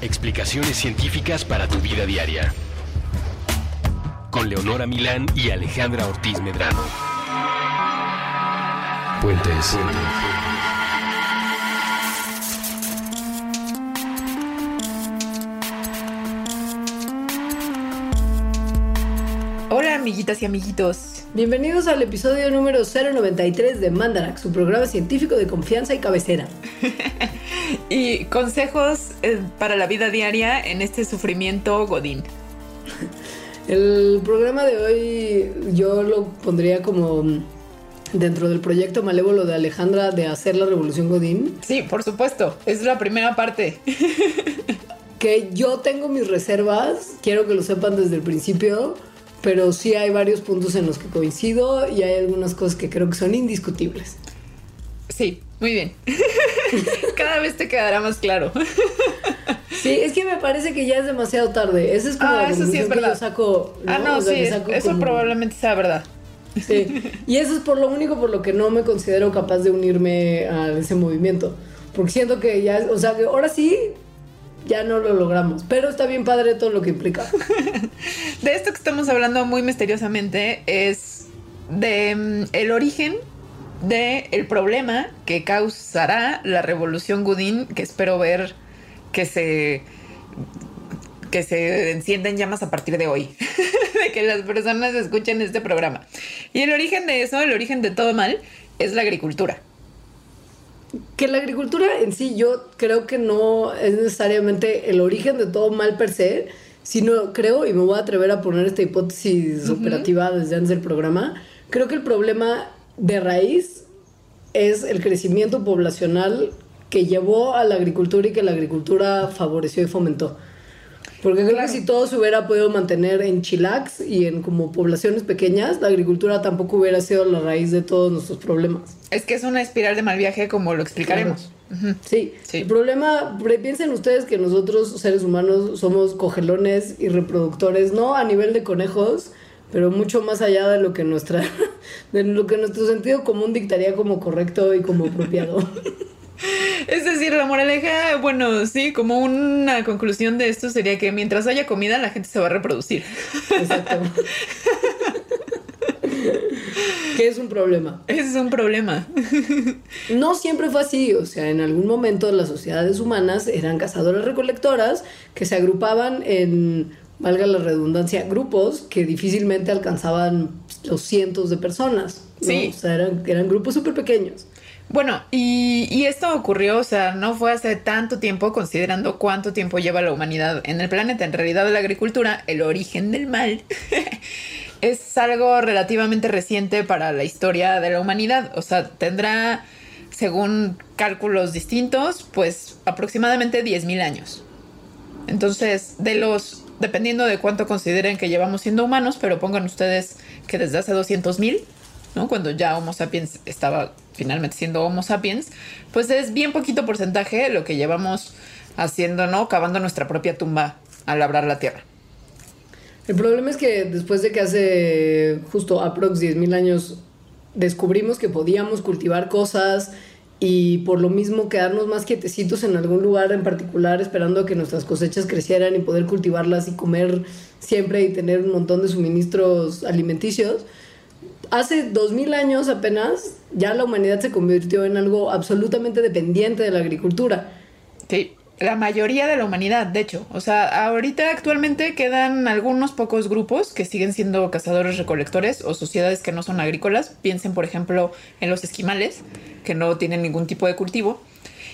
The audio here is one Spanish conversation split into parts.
Explicaciones científicas para tu vida diaria. Con Leonora Milán y Alejandra Ortiz Medrano. Puentes. Amiguitas y amiguitos. Bienvenidos al episodio número 093 de Mandarax, su programa científico de confianza y cabecera. y consejos eh, para la vida diaria en este sufrimiento godín. El programa de hoy yo lo pondría como dentro del proyecto malévolo de Alejandra de hacer la revolución godín. Sí, por supuesto, es la primera parte. que yo tengo mis reservas, quiero que lo sepan desde el principio, pero sí hay varios puntos en los que coincido y hay algunas cosas que creo que son indiscutibles. Sí, muy bien. Cada vez te quedará más claro. Sí, es que me parece que ya es demasiado tarde. Ese es como ah, eso sí es verdad. saco, Ah, no, sí, eso probablemente sea verdad. Sí, y eso es por lo único por lo que no me considero capaz de unirme a ese movimiento. Porque siento que ya, o sea, que ahora sí ya no lo logramos. Pero está bien padre todo lo que implica. de esto que estamos hablando muy misteriosamente es de mm, el origen del el problema que causará la revolución Gudín que espero ver que se que se encienden llamas a partir de hoy, de que las personas escuchen este programa. Y el origen de eso, el origen de todo mal, es la agricultura. Que la agricultura en sí yo creo que no es necesariamente el origen de todo mal per se, sino creo, y me voy a atrever a poner esta hipótesis operativa desde antes del programa, creo que el problema de raíz es el crecimiento poblacional que llevó a la agricultura y que la agricultura favoreció y fomentó. Porque creo que si todo se hubiera podido mantener en chilax y en como poblaciones pequeñas, la agricultura tampoco hubiera sido la raíz de todos nuestros problemas. Es que es una espiral de mal viaje como lo explicaremos. sí. sí, el problema, piensen ustedes que nosotros seres humanos somos cogelones y reproductores, no a nivel de conejos, pero mucho más allá de lo que nuestra de lo que nuestro sentido común dictaría como correcto y como apropiado. Es decir, la moraleja, bueno, sí, como una conclusión de esto sería que mientras haya comida, la gente se va a reproducir. Exacto. que es un problema. Es un problema. no siempre fue así, o sea, en algún momento las sociedades humanas eran cazadoras recolectoras que se agrupaban en, valga la redundancia, grupos que difícilmente alcanzaban los cientos de personas. Sí. O sea, eran, eran grupos súper pequeños. Bueno, y, esto ocurrió, o sea, no fue hace tanto tiempo, considerando cuánto tiempo lleva la humanidad en el planeta. En realidad, la agricultura, el origen del mal, es algo relativamente reciente para la historia de la humanidad. O sea, tendrá, según cálculos distintos, pues aproximadamente 10.000 años. Entonces, de los, dependiendo de cuánto consideren que llevamos siendo humanos, pero pongan ustedes que desde hace 200.000, Cuando ya Homo sapiens estaba finalmente siendo Homo sapiens, pues es bien poquito porcentaje lo que llevamos haciendo, ¿no? Cavando nuestra propia tumba al labrar la tierra. El problema es que después de que hace justo aprox 10.000 años descubrimos que podíamos cultivar cosas y por lo mismo quedarnos más quietecitos en algún lugar en particular esperando que nuestras cosechas crecieran y poder cultivarlas y comer siempre y tener un montón de suministros alimenticios, hace dos mil años apenas ya la humanidad se convirtió en algo absolutamente dependiente de la agricultura. Sí, la mayoría de la humanidad, de hecho. O sea, ahorita actualmente quedan algunos pocos grupos que siguen siendo cazadores recolectores o sociedades que no son agrícolas. Piensen, por ejemplo, en los esquimales, que no tienen ningún tipo de cultivo.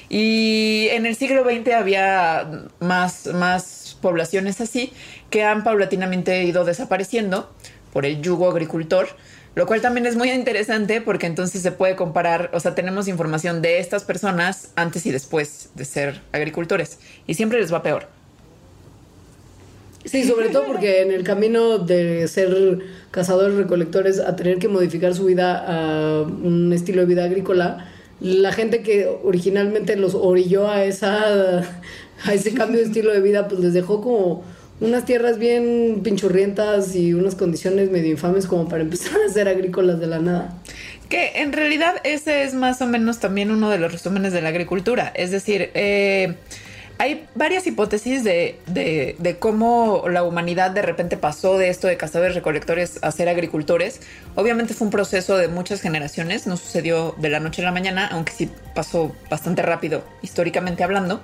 Y en el siglo XX había más, más poblaciones así que han paulatinamente ido desapareciendo por el yugo agricultor Lo cual también es muy interesante porque entonces se puede comparar, o sea, tenemos información de estas personas antes y después de ser agricultores y siempre les va peor. Sí, sobre todo porque en el camino de ser cazadores recolectores a tener que modificar su vida a un estilo de vida agrícola, la gente que originalmente los orilló a esa a ese cambio de estilo de vida, pues les dejó como unas tierras bien pinchurrientas y unas condiciones medio infames como para empezar a ser agrícolas de la nada. Que en realidad ese es más o menos también uno de los resúmenes de la agricultura. Es decir, eh, hay varias hipótesis de, de, cómo la humanidad de repente pasó de esto de cazadores recolectores a ser agricultores. Obviamente fue un proceso de muchas generaciones, no sucedió de la noche a la mañana, aunque sí pasó bastante rápido históricamente hablando.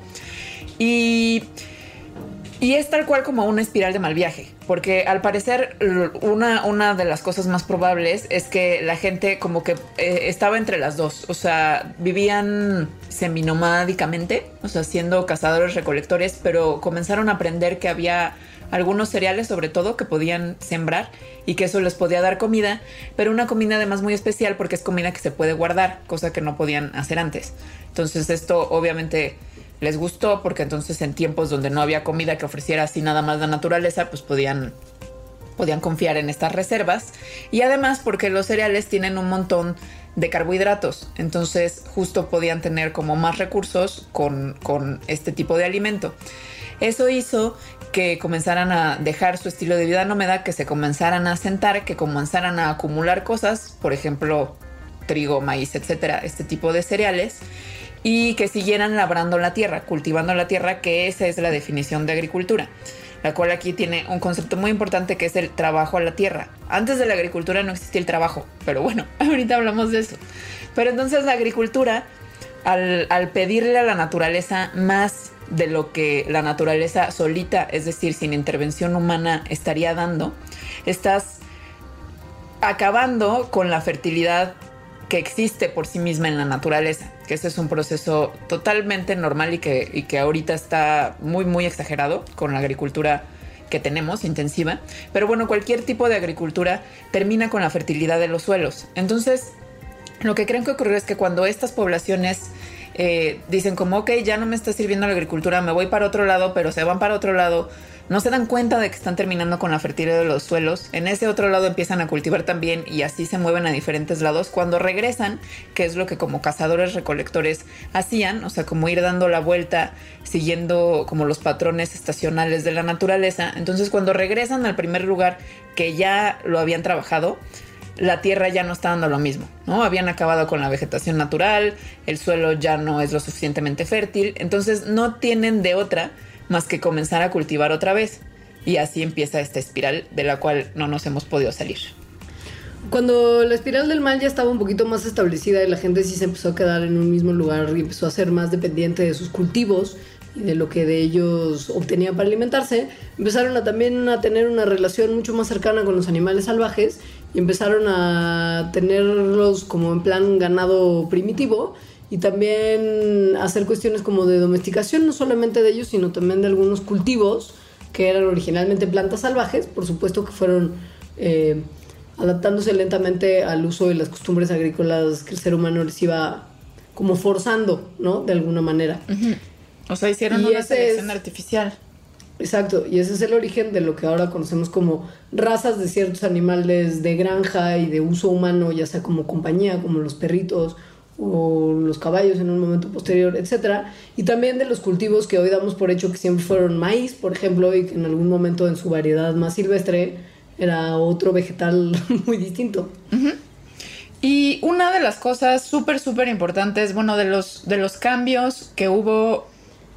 Y y es tal cual como una espiral de mal viaje, porque al parecer una, una de las cosas más probables es que la gente como que eh, estaba entre las dos, o sea, vivían seminomádicamente, o sea, siendo cazadores recolectores, pero comenzaron a aprender que había algunos cereales sobre todo que podían sembrar y que eso les podía dar comida, pero una comida además muy especial porque es comida que se puede guardar, cosa que no podían hacer antes. Entonces esto obviamente les gustó porque entonces en tiempos donde no había comida que ofreciera así nada más la naturaleza, pues podían podían confiar en estas reservas y además porque los cereales tienen un montón de carbohidratos, entonces justo podían tener como más recursos con, con este tipo de alimento. Eso hizo que comenzaran a dejar su estilo de vida nómada, que se comenzaran a sentar, que comenzaran a acumular cosas, por ejemplo, trigo, maíz, etcétera, este tipo de cereales y que siguieran labrando la tierra, cultivando la tierra, que esa es la definición de agricultura, la cual aquí tiene un concepto muy importante que es el trabajo a la tierra. Antes de la agricultura no existía el trabajo, pero bueno, ahorita hablamos de eso. Pero entonces la agricultura, al, al pedirle a la naturaleza más de lo que la naturaleza solita, es decir, sin intervención humana, estaría dando, estás acabando con la fertilidad que existe por sí misma en la naturaleza, que ese es un proceso totalmente normal y que, que ahorita está muy, muy exagerado con la agricultura que tenemos intensiva. Pero bueno, cualquier tipo de agricultura termina con la fertilidad de los suelos. Entonces, lo que creen que ocurrió es que cuando estas poblaciones eh, dicen como, ok, ya no me está sirviendo la agricultura, me voy para otro lado, pero se van para otro lado, no se dan cuenta de que están terminando con la fertilidad de los suelos. En ese otro lado empiezan a cultivar también y así se mueven a diferentes lados. Cuando regresan, que es lo que como cazadores recolectores hacían, o sea, como ir dando la vuelta siguiendo como los patrones estacionales de la naturaleza. Entonces cuando regresan al primer lugar que ya lo habían trabajado, la tierra ya no está dando lo mismo, ¿no? Habían acabado con la vegetación natural, el suelo ya no es lo suficientemente fértil, entonces no tienen de otra más que comenzar a cultivar otra vez. Y así empieza esta espiral de la cual no nos hemos podido salir. Cuando la espiral del mal ya estaba un poquito más establecida y la gente sí se empezó a quedar en un mismo lugar y empezó a ser más dependiente de sus cultivos y de lo que de ellos obtenían para alimentarse, empezaron también a tener una relación mucho más cercana con los animales salvajes y empezaron a tenerlos como en plan ganado primitivo y también hacer cuestiones como de domesticación, no solamente de ellos, sino también de algunos cultivos que eran originalmente plantas salvajes, por supuesto que fueron eh, adaptándose lentamente al uso de las costumbres agrícolas que el ser humano les iba como forzando, ¿no? De alguna manera. O sea, hicieron una selección artificial. Exacto, y ese es el origen de lo que ahora conocemos como razas de ciertos animales de granja y de uso humano, ya sea como compañía, como los perritos o los caballos en un momento posterior, etcétera, y también de los cultivos que hoy damos por hecho que siempre fueron maíz, por ejemplo, y que en algún momento en su variedad más silvestre era otro vegetal muy distinto. Y una de las cosas súper, súper importantes, bueno, de los, de los cambios que hubo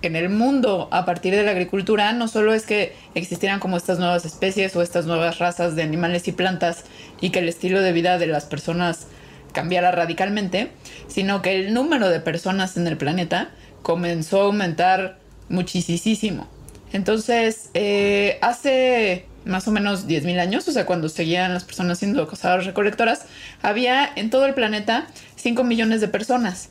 en el mundo a partir de la agricultura, no solo es que existieran como estas nuevas especies o estas nuevas razas de animales y plantas y que el estilo de vida de las personas cambiara radicalmente, sino que el número de personas en el planeta comenzó a aumentar muchísimo. Entonces, eh, hace más o menos 10.000 años, o sea, cuando seguían las personas siendo cazadoras recolectoras, había en todo el planeta 5 millones de personas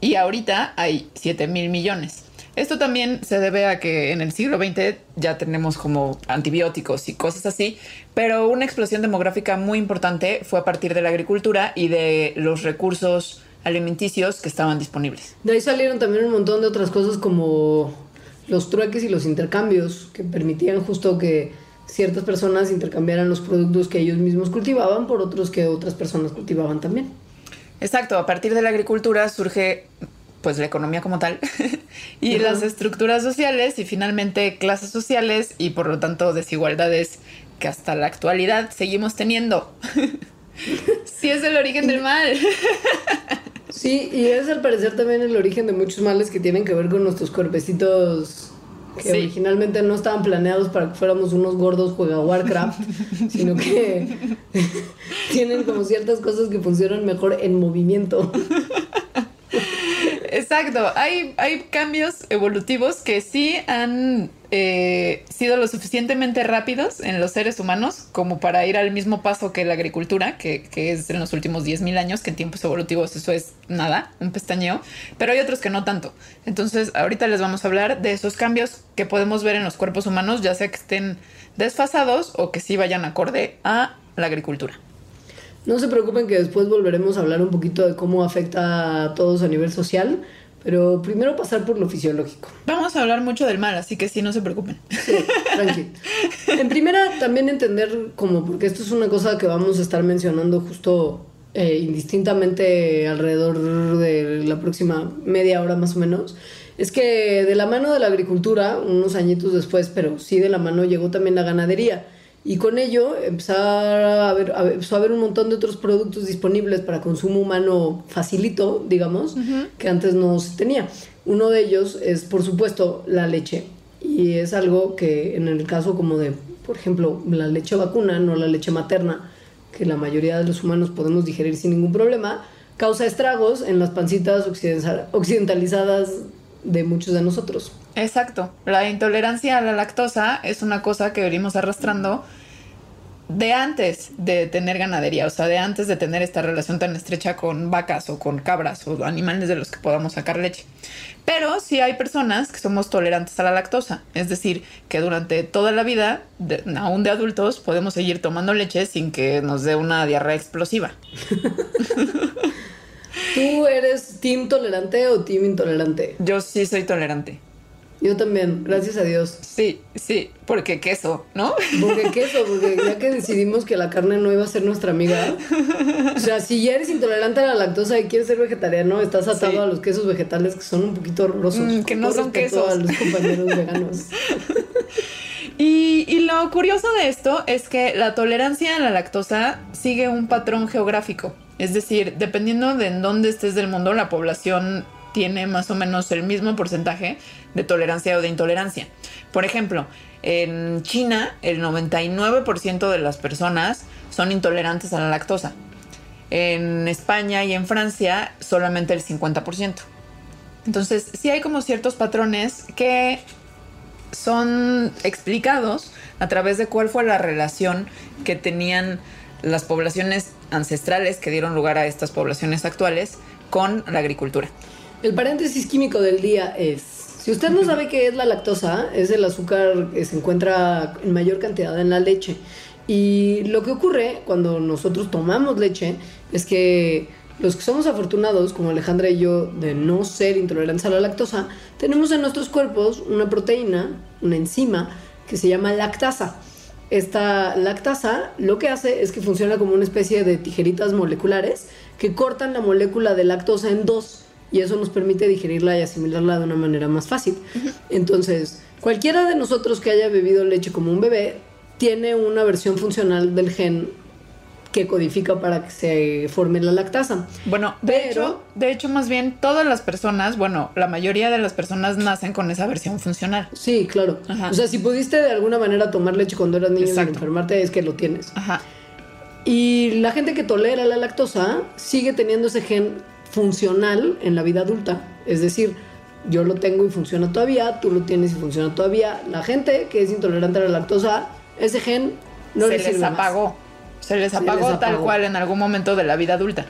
y ahorita hay 7 mil millones. Esto también se debe a que en el siglo XX ya tenemos como antibióticos y cosas así, pero una explosión demográfica muy importante fue a partir de la agricultura y de los recursos alimenticios que estaban disponibles. De ahí salieron también un montón de otras cosas como los trueques y los intercambios que permitían justo que ciertas personas intercambiaran los productos que ellos mismos cultivaban por otros que otras personas cultivaban también. Exacto, a partir de la agricultura surge pues la economía como tal y las estructuras sociales y finalmente clases sociales y por lo tanto desigualdades que hasta la actualidad seguimos teniendo. sí es el origen del mal. Sí, y es al parecer también el origen de muchos males que tienen que ver con nuestros cuerpecitos que Sí. originalmente no estaban planeados para que fuéramos unos gordos juega Warcraft, sino que tienen como ciertas cosas que funcionan mejor en movimiento. Exacto, hay, hay cambios evolutivos que sí han eh, sido lo suficientemente rápidos en los seres humanos como para ir al mismo paso que la agricultura, que, que es en los últimos 10.000 años, que en tiempos evolutivos eso es nada, un pestañeo, pero hay otros que no tanto. Entonces, ahorita les vamos a hablar de esos cambios que podemos ver en los cuerpos humanos, ya sea que estén desfasados o que sí vayan acorde a la agricultura. No se preocupen que después volveremos a hablar un poquito de cómo afecta a todos a nivel social, pero primero pasar por lo fisiológico. Vamos a hablar mucho del mal, así que sí, no se preocupen. Sí, tranqui. En primera, también entender como, porque esto es una cosa que vamos a estar mencionando justo eh, indistintamente alrededor de la próxima media hora más o menos, es que de la mano de la agricultura, unos añitos después, pero sí de la mano llegó también la ganadería. Y con ello empezar a ver- empezó a haber un montón de otros productos disponibles para consumo humano facilito, digamos, que antes no se tenía. Uno de ellos es, por supuesto, la leche. Y es algo que en el caso como de, por ejemplo, la leche vacuna, no la leche materna, que la mayoría de los humanos podemos digerir sin ningún problema, causa estragos en las pancitas occiden- occidentalizadas de muchos de nosotros. Exacto. La intolerancia a la lactosa es una cosa que venimos arrastrando de antes de tener ganadería, o sea, de antes de tener esta relación tan estrecha con vacas o con cabras o animales de los que podamos sacar leche. Pero sí hay personas que somos tolerantes a la lactosa, es decir, que durante toda la vida, de- aún de adultos, podemos seguir tomando leche sin que nos dé una diarrea explosiva. ¿Tú eres team tolerante o team intolerante? Yo sí soy tolerante. Yo también, gracias a Dios. Sí, sí, porque queso, ¿no? Porque queso, porque ya que decidimos que la carne no iba a ser nuestra amiga, o sea, si ya eres intolerante a la lactosa y quieres ser vegetariano, estás atado Sí. a los quesos vegetales que son un poquito horrorosos. Mm, que no son quesos. A los compañeros veganos. Y, y lo curioso de esto es que la tolerancia a la lactosa sigue un patrón geográfico. Es decir, dependiendo de en dónde estés del mundo, la población tiene más o menos el mismo porcentaje de tolerancia o de intolerancia. Por ejemplo, en China el 99% de las personas son intolerantes a la lactosa. En España y en Francia solamente el 50%. Entonces, sí hay como ciertos patrones que son explicados a través de cuál fue la relación que tenían las poblaciones ancestrales que dieron lugar a estas poblaciones actuales con la agricultura. El paréntesis químico del día es, si usted no sabe qué es la lactosa, es el azúcar que se encuentra en mayor cantidad en la leche. Y lo que ocurre cuando nosotros tomamos leche es que los que somos afortunados, como Alejandra y yo, de no ser intolerantes a la lactosa, tenemos en nuestros cuerpos una proteína, una enzima, que se llama lactasa. Esta lactasa lo que hace es que funciona como una especie de tijeritas moleculares que cortan la molécula de lactosa en dos y eso nos permite digerirla y asimilarla de una manera más fácil. Entonces, cualquiera de nosotros que haya bebido leche como un bebé tiene una versión funcional del gen que codifica para que se forme la lactasa. Bueno, de Pero- hecho, de hecho, más bien todas las personas, bueno, la mayoría de las personas nacen con esa versión funcional. Sí, claro. Ajá. O sea, si pudiste de alguna manera tomar leche cuando eras niño y Exacto. enfermarte, es que lo tienes. Ajá. Y la gente que tolera la lactosa sigue teniendo ese gen funcional en la vida adulta. Es decir, yo lo tengo y funciona todavía, tú lo tienes y funciona todavía. La gente que es intolerante a la lactosa, ese gen no se le les más. apagó. Se les Se apagó les tal apagó. cual en algún momento de la vida adulta.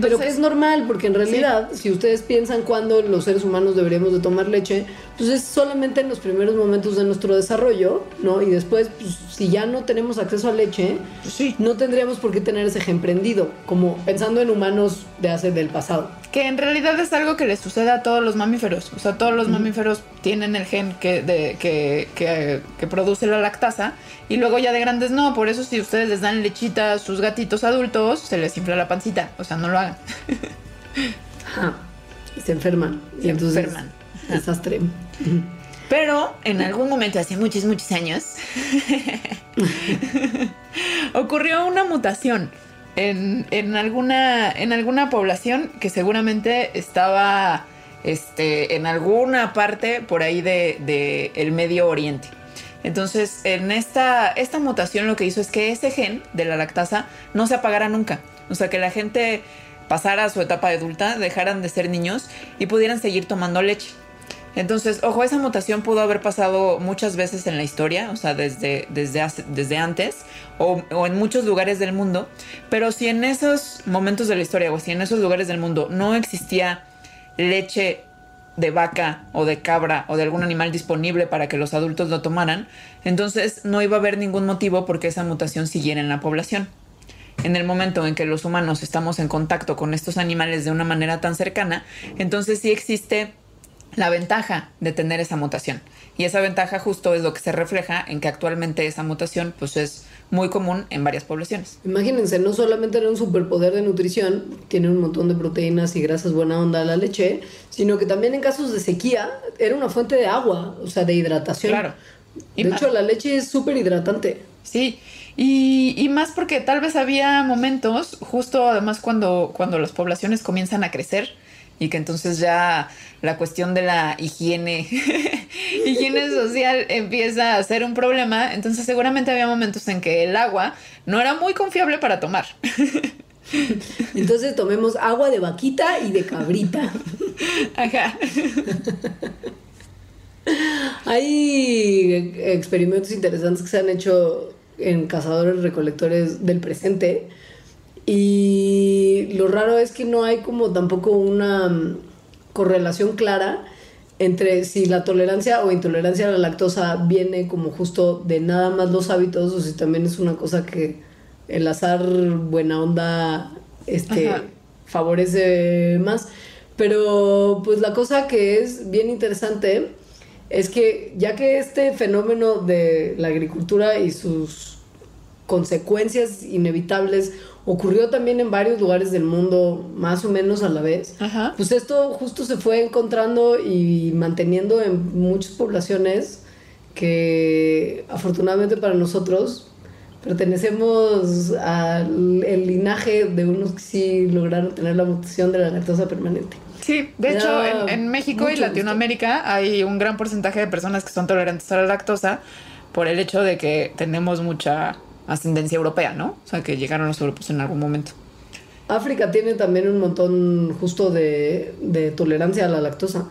Pero que es normal, porque en realidad, si ustedes piensan cuándo los seres humanos deberíamos de tomar leche, pues es solamente en los primeros momentos de nuestro desarrollo, ¿no? Y después, pues, si ya no tenemos acceso a leche, Sí. no tendríamos por qué tener ese gen prendido, como pensando en humanos de hace del pasado. Que en realidad es algo que le sucede a todos los mamíferos. O sea, todos los mamíferos tienen el gen que, de, que, que, que produce la lactasa. Y luego ya de grandes no. Por eso si ustedes les dan lechita a sus gatitos adultos, se les infla la pancita. O sea, no lo hagan. Ajá. Y se enferman. y entonces, enferman. Desastre. Pero en algún momento, hace muchos, muchos años, ocurrió una mutación en, en alguna, en alguna población que seguramente estaba este, en alguna parte por ahí de, de el Medio Oriente. Entonces, en esta, esta mutación lo que hizo es que ese gen de la lactasa no se apagara nunca. O sea, que la gente pasara a su etapa adulta, dejaran de ser niños y pudieran seguir tomando leche. Entonces, ojo, esa mutación pudo haber pasado muchas veces en la historia, o sea, desde, desde, desde antes, o, o en muchos lugares del mundo, pero si en esos momentos de la historia, o si en esos lugares del mundo no existía leche de vaca o de cabra o de algún animal disponible para que los adultos lo tomaran, entonces no iba a haber ningún motivo porque esa mutación siguiera en la población. En el momento en que los humanos estamos en contacto con estos animales de una manera tan cercana, entonces sí existe la ventaja de tener esa mutación. Y esa ventaja justo es lo que se refleja en que actualmente esa mutación pues es muy común en varias poblaciones. Imagínense, no solamente era un superpoder de nutrición, tiene un montón de proteínas y grasas buena onda la leche, sino que también en casos de sequía era una fuente de agua, o sea, de hidratación. Claro. Y de más- hecho, la leche es súper hidratante. Sí, y, y más porque tal vez había momentos, justo además cuando, cuando las poblaciones comienzan a crecer y que entonces ya la cuestión de la higiene, higiene social empieza a ser un problema, entonces seguramente había momentos en que el agua no era muy confiable para tomar. Entonces tomemos agua de vaquita y de cabrita. Ajá. Hay experimentos interesantes que se han hecho en cazadores recolectores del presente y lo raro es que no hay como tampoco una mm, correlación clara entre si la tolerancia o intolerancia a la lactosa viene como justo de nada más los hábitos o si también es una cosa que el azar buena onda este Ajá. favorece más. Pero pues la cosa que es bien interesante es que ya que este fenómeno de la agricultura y sus consecuencias inevitables ocurrió también en varios lugares del mundo más o menos a la vez, Ajá. pues esto justo se fue encontrando y manteniendo en muchas poblaciones que afortunadamente para nosotros pertenecemos al el linaje de unos que sí lograron tener la mutación de la lactosa permanente. Sí, de hecho, en, en México y Latinoamérica hay un gran porcentaje de personas que son tolerantes a la lactosa por el hecho de que tenemos mucha ascendencia europea, ¿no? O sea, que llegaron los europeos en algún momento. África tiene también un montón justo de, de tolerancia a la lactosa.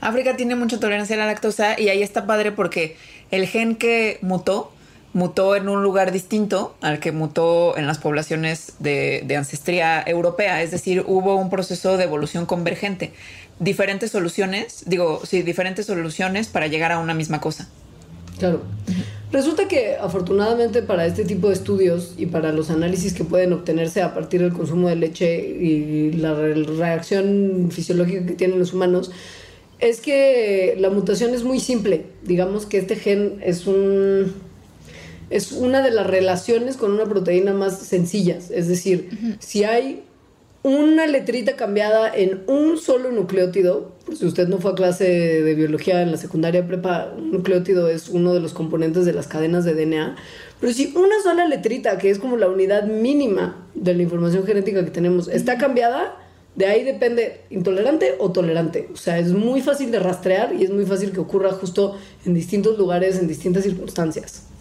África tiene mucha tolerancia a la lactosa y ahí está padre porque el gen que mutó, mutó en un lugar distinto al que mutó en las poblaciones de, de ancestría europea. Es decir, hubo un proceso de evolución convergente. Diferentes soluciones, digo, sí, diferentes soluciones para llegar a una misma cosa. Claro. Resulta que afortunadamente para este tipo de estudios y para los análisis que pueden obtenerse a partir del consumo de leche y la re- reacción fisiológica que tienen los humanos, es que la mutación es muy simple. Digamos que este gen es un es una de las relaciones con una proteína más sencillas. Es decir, si hay una letrita cambiada en un solo nucleótido, si usted no fue a clase de biología en la secundaria prepa, un nucleótido es uno de los componentes de las cadenas de DNA, pero si una sola letrita, que es como la unidad mínima de la información genética que tenemos, está cambiada, de ahí depende intolerante o tolerante. O sea, es muy fácil de rastrear y es muy fácil que ocurra justo en distintos lugares, en distintas circunstancias.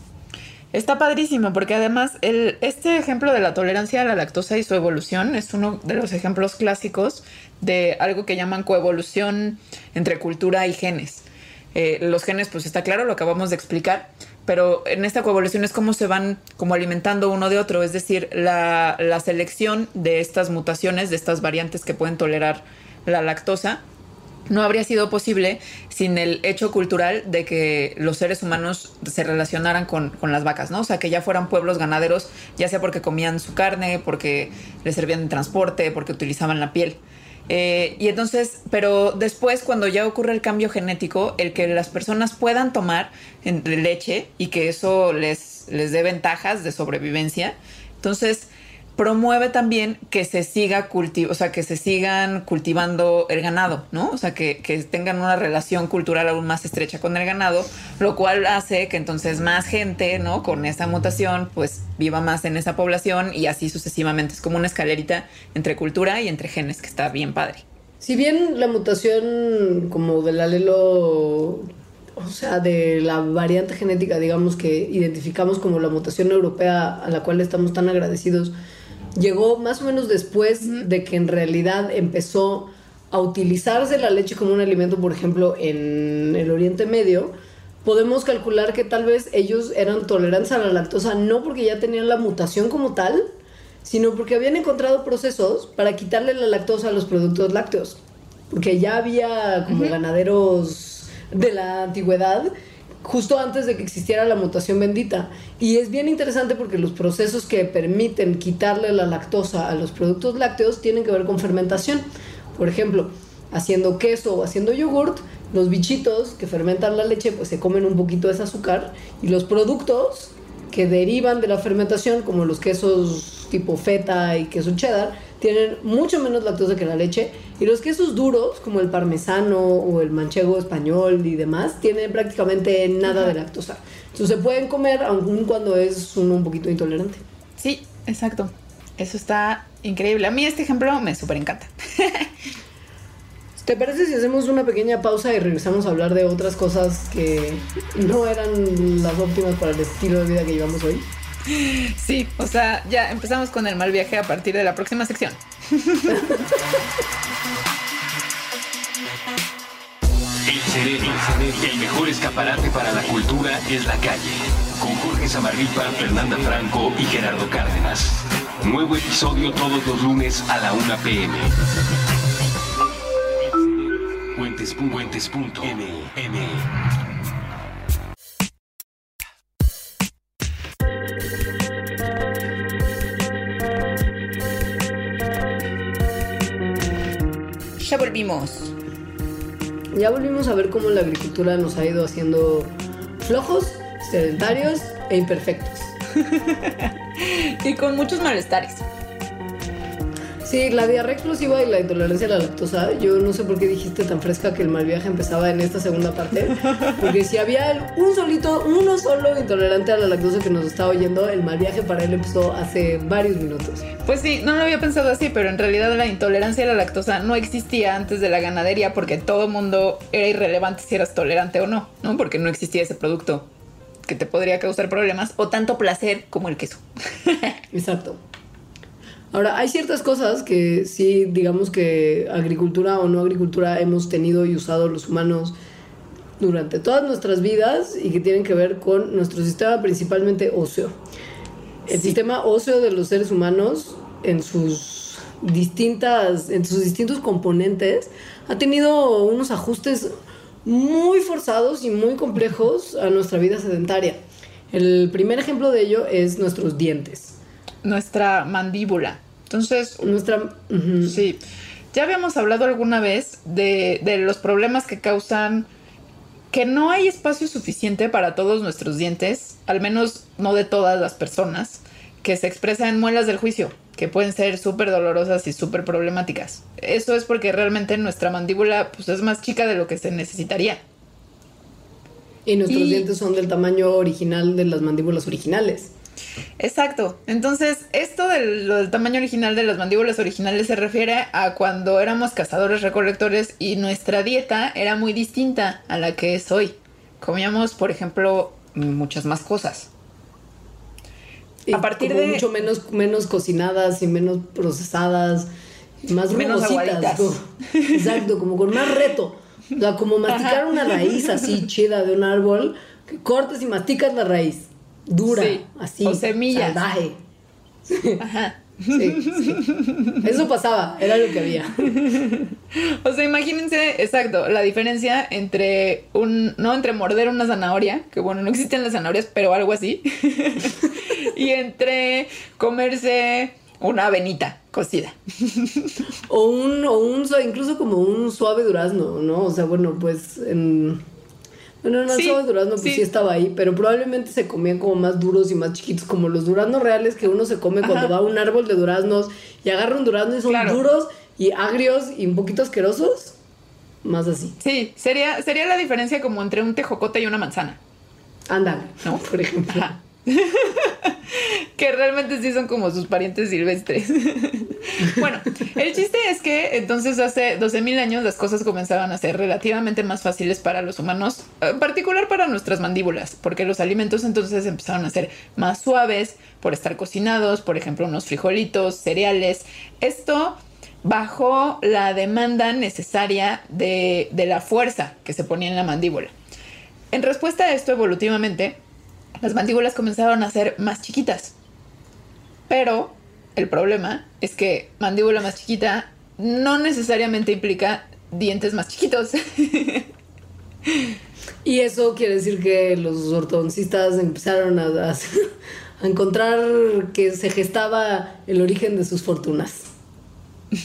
Está padrísimo porque además el, este ejemplo de la tolerancia a la lactosa y su evolución es uno de los ejemplos clásicos de algo que llaman coevolución entre cultura y genes. Eh, los genes, pues está claro, lo acabamos de explicar, pero en esta coevolución es como se van como alimentando uno de otro, es decir, la, la selección de estas mutaciones, de estas variantes que pueden tolerar la lactosa, no habría sido posible sin el hecho cultural de que los seres humanos se relacionaran con, con, las vacas, ¿no? O sea, que ya fueran pueblos ganaderos, ya sea porque comían su carne, porque les servían de transporte, porque utilizaban la piel. Eh, y entonces, pero después, cuando ya ocurre el cambio genético, el que las personas puedan tomar leche y que eso les, les dé ventajas de sobrevivencia, entonces promueve también que se siga cultivo, o sea, que se sigan cultivando el ganado, ¿no? O sea, que, que, tengan una relación cultural aún más estrecha con el ganado, lo cual hace que entonces más gente, ¿no? Con esa mutación, pues viva más en esa población y así sucesivamente. Es como una escalerita entre cultura y entre genes, que está bien padre. Si bien la mutación como del alelo o sea, de la variante genética, digamos, que identificamos como la mutación europea a la cual estamos tan agradecidos, llegó más o menos después de que en realidad empezó a utilizarse la leche como un alimento, por ejemplo, en el Oriente Medio, podemos calcular que tal vez ellos eran tolerantes a la lactosa no porque ya tenían la mutación como tal, sino porque habían encontrado procesos para quitarle la lactosa a los productos lácteos. Porque ya había como ganaderos de la antigüedad justo antes de que existiera la mutación bendita. Y es bien interesante porque los procesos que permiten quitarle la lactosa a los productos lácteos tienen que ver con fermentación. Por ejemplo, haciendo queso o haciendo yogurt, los bichitos que fermentan la leche pues se comen un poquito de ese azúcar y los productos que derivan de la fermentación, como los quesos tipo feta y queso cheddar, tienen mucho menos lactosa que la leche y los quesos duros como el parmesano o el manchego español y demás tienen prácticamente nada de lactosa. Entonces se pueden comer aun cuando es uno un poquito intolerante. Sí, exacto. Eso está increíble. A mí este ejemplo me súper encanta. ¿Te parece si hacemos una pequeña pausa y regresamos a hablar de otras cosas que no eran las óptimas para el estilo de vida que llevamos hoy? Sí, o sea, ya empezamos con el mal viaje a partir de la próxima sección. El cerebro, el mejor escaparate para la cultura es la calle. Con Jorge Zamarripa, Fernanda Franco y Gerardo Cárdenas. Nuevo episodio todos los lunes a la 1 pm. Puentes.m. Ya volvimos. Ya volvimos a ver cómo la agricultura nos ha ido haciendo flojos, sedentarios e imperfectos. y con muchos malestares. Sí, la diarrea explosiva y la intolerancia a la lactosa, yo no sé por qué dijiste tan fresca que el mal viaje empezaba en esta segunda parte, porque si había un solito, uno solo intolerante a la lactosa que nos estaba oyendo, el mal viaje para él empezó hace varios minutos. Pues sí, no lo había pensado así, pero en realidad la intolerancia a la lactosa no existía antes de la ganadería porque todo mundo era irrelevante si eras tolerante o no, ¿no? Porque no existía ese producto que te podría causar problemas o tanto placer como el queso. Exacto. Ahora, hay ciertas cosas que sí, digamos que agricultura o no agricultura hemos tenido y usado los humanos durante todas nuestras vidas y que tienen que ver con nuestro sistema principalmente óseo. El sistema óseo de los seres humanos en sus distintas en sus distintos componentes ha tenido unos ajustes muy forzados y muy complejos a nuestra vida sedentaria. El primer ejemplo de ello es nuestros dientes nuestra mandíbula. Entonces, nuestra... Sí. Ya habíamos hablado alguna vez de, de, los problemas que causan que no hay espacio suficiente para todos nuestros dientes, al menos no de todas las personas, que se expresan en muelas del juicio, que pueden ser súper dolorosas y súper problemáticas. Eso es porque realmente nuestra mandíbula pues, es más chica de lo que se necesitaría. Y nuestros dientes son del tamaño original de las mandíbulas originales. Exacto. Entonces, esto del, lo del tamaño original de las mandíbulas originales se refiere a cuando éramos cazadores recolectores y nuestra dieta era muy distinta a la que es hoy. Comíamos, por ejemplo, muchas más cosas. Y a partir de mucho menos menos cocinadas y menos procesadas, y más menos como, exacto, como con más reto. O sea, como masticar una raíz así chida de un árbol que cortas y masticas la raíz. Dura, Sí. así. O semillas. Salvaje. Ajá. Sí, sí. Eso pasaba, era lo que había. O sea, imagínense, exacto, la diferencia entre un, no entre morder una zanahoria, que bueno, no existen las zanahorias, pero algo así, y entre comerse una avenita cocida. O un, o un, incluso como un suave durazno, ¿no? O sea, bueno, pues en... Bueno, no, Sí, suave durazno pues sí. sí. estaba ahí, pero probablemente se comían como más duros y más chiquitos, como los duraznos reales que uno se come cuando va a un árbol de duraznos y agarra un durazno y son Claro. duros y agrios y un poquito asquerosos. Más así. Sí, sería, sería la diferencia como entre un tejocote y una manzana. Ándale, ¿No? Por ejemplo. Ajá. que realmente sí son como sus parientes silvestres. bueno, el chiste es que entonces hace 12.000 años las cosas comenzaban a ser relativamente más fáciles para los humanos, en particular para nuestras mandíbulas, porque los alimentos entonces empezaron a ser más suaves por estar cocinados, por ejemplo, unos frijolitos, cereales. Esto bajó la demanda necesaria de, de la fuerza que se ponía en la mandíbula. En respuesta a esto, evolutivamente, las mandíbulas comenzaron a ser más chiquitas. Pero el problema es que mandíbula más chiquita no necesariamente implica dientes más chiquitos. Y eso quiere decir que los ortodoncistas empezaron a, a- a encontrar que se gestaba el origen de sus fortunas.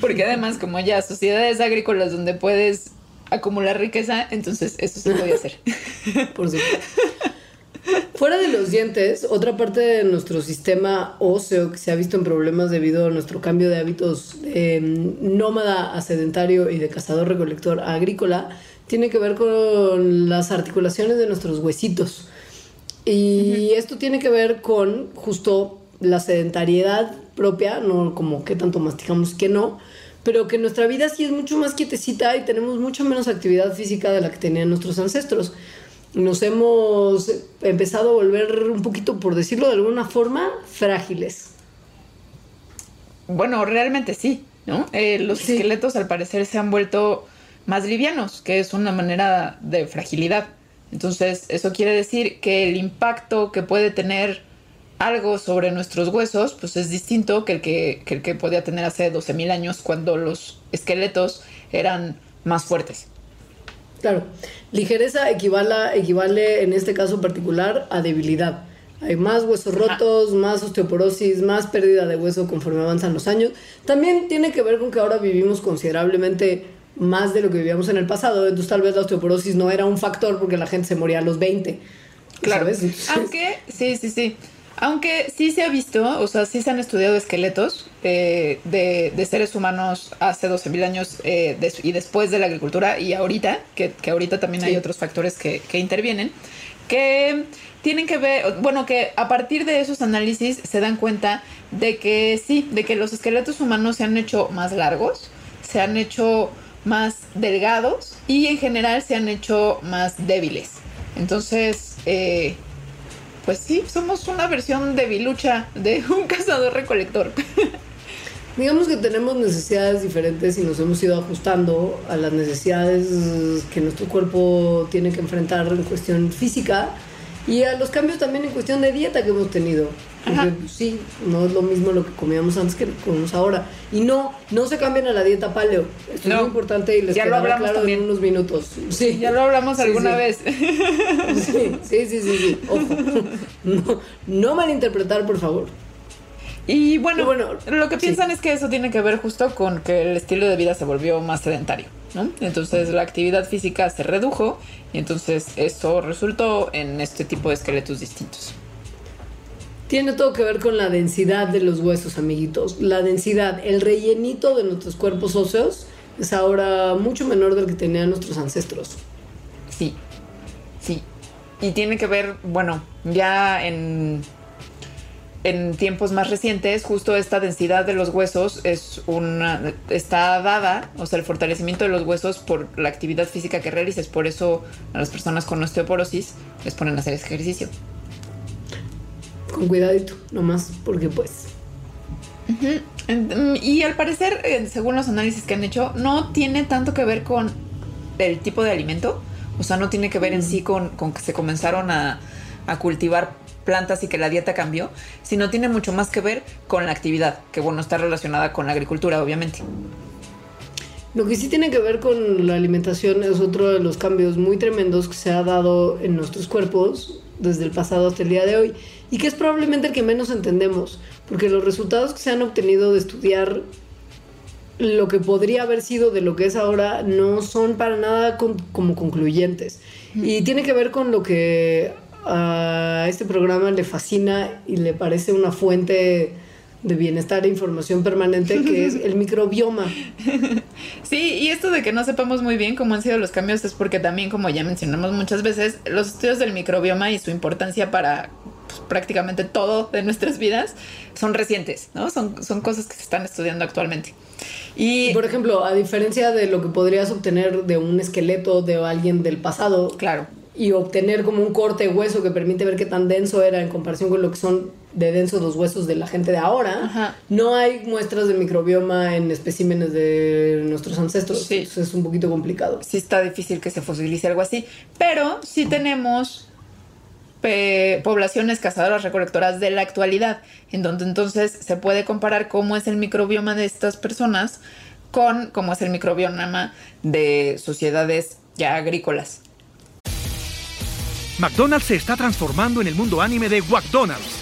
Porque además, como ya sociedades agrícolas donde puedes acumular riqueza, entonces eso se podía hacer. Por supuesto. Fuera de los dientes, otra parte de nuestro sistema óseo que se ha visto en problemas debido a nuestro cambio de hábitos de mm, nómada a sedentario y de cazador-recolector a agrícola, tiene que ver con las articulaciones de nuestros huesitos. Y esto tiene que ver con justo la sedentariedad propia, no como que tanto masticamos que no, pero que nuestra vida sí es mucho más quietecita y tenemos mucho menos actividad física de la que tenían nuestros ancestros. Nos hemos empezado a volver un poquito, por decirlo de alguna forma, frágiles. Bueno, realmente sí, ¿no? Eh, los Sí. esqueletos al parecer se han vuelto más livianos, que es una manera de fragilidad. Entonces, eso quiere decir que el impacto que puede tener algo sobre nuestros huesos, pues es distinto que el que, que el que podía tener hace 12.000 años cuando los esqueletos eran más fuertes. Claro, ligereza equivale, equivale en este caso particular a debilidad. Hay más huesos Ajá. rotos, más osteoporosis, más pérdida de hueso conforme avanzan los años. También tiene que ver con que ahora vivimos considerablemente más de lo que vivíamos en el pasado. Entonces tal vez la osteoporosis no era un factor porque la gente se moría a los 20. Claro. ¿sabes? Entonces, Aunque, sí, sí, sí. Aunque sí se ha visto, o sea, sí se han estudiado esqueletos de, de seres humanos hace 12.000 años eh, y después de la agricultura y ahorita, que, que ahorita también hay otros factores que, que intervienen, que tienen que ver, bueno, que a partir de esos análisis se dan cuenta de que sí, de que los esqueletos humanos se han hecho más largos, se han hecho más delgados y en general se han hecho más débiles. Entonces, eh, pues sí, somos una versión debilucha de un cazador recolector. Digamos que tenemos necesidades diferentes y nos hemos ido ajustando a las necesidades que nuestro cuerpo tiene que enfrentar en cuestión física y a los cambios también en cuestión de dieta que hemos tenido. Pues, sí, no es lo mismo lo que comíamos antes que lo que comemos ahora. Y no, no se cambian a la dieta paleo. Esto No. es muy importante y les Ya lo hablamos claro también. en unos minutos. Sí. Ya lo hablamos Sí, alguna sí. vez. Sí, sí, sí, sí. Ojo. No, no malinterpretar, por favor. Y bueno, bueno, lo que piensan es que eso tiene que ver justo con que el estilo de vida se volvió más sedentario, ¿no? Entonces la actividad física se redujo y entonces eso resultó en este tipo de esqueletos distintos. Tiene todo que ver con la densidad de los huesos, amiguitos. La densidad, el rellenito de nuestros cuerpos óseos es ahora mucho menor del que tenían nuestros ancestros. Sí, sí. Y tiene que ver, bueno, ya en, en tiempos más recientes, justo esta densidad de los huesos es una, está dada, o sea, el fortalecimiento de los huesos por la actividad física que realices. Por eso a las personas con osteoporosis les ponen a hacer ejercicio. Con cuidadito, nomás, porque pues... En- Y al parecer, eh, según los análisis que han hecho, no tiene tanto que ver con el tipo de alimento. O sea, no tiene que ver en sí con, con que se comenzaron a, a cultivar plantas y que la dieta cambió, sino tiene mucho más que ver con la actividad, que bueno, está relacionada con la agricultura, obviamente. Lo que sí tiene que ver con la alimentación es otro de los cambios muy tremendos que se ha dado en nuestros cuerpos desde el pasado hasta el día de hoy y que es probablemente el que menos entendemos, porque los resultados que se han obtenido de estudiar lo que podría haber sido de lo que es ahora no son para nada como concluyentes. Y tiene que ver con lo que a este programa le fascina y le parece una fuente de bienestar e información permanente que es el microbioma. Sí, y esto de que no sepamos muy bien cómo han sido los cambios es porque también, como ya mencionamos muchas veces, los estudios del microbioma y su importancia para pues, prácticamente todo de nuestras vidas son recientes, ¿no? Son, son cosas que se están estudiando actualmente. Y, por ejemplo, a diferencia de lo que podrías obtener de un esqueleto de alguien del pasado, claro y obtener como un corte de hueso que permite ver qué tan denso era en comparación con lo que son de densos los huesos de la gente de ahora, no hay muestras de microbioma en especímenes de nuestros ancestros. Sí. es un poquito complicado. Sí está difícil que se fosilice algo así, pero sí tenemos poblaciones cazadoras recolectoras de la actualidad, en donde entonces se puede comparar cómo es el microbioma de estas personas con cómo es el microbioma de sociedades ya agrícolas. McDonald's se está transformando en el mundo anime de McDonald's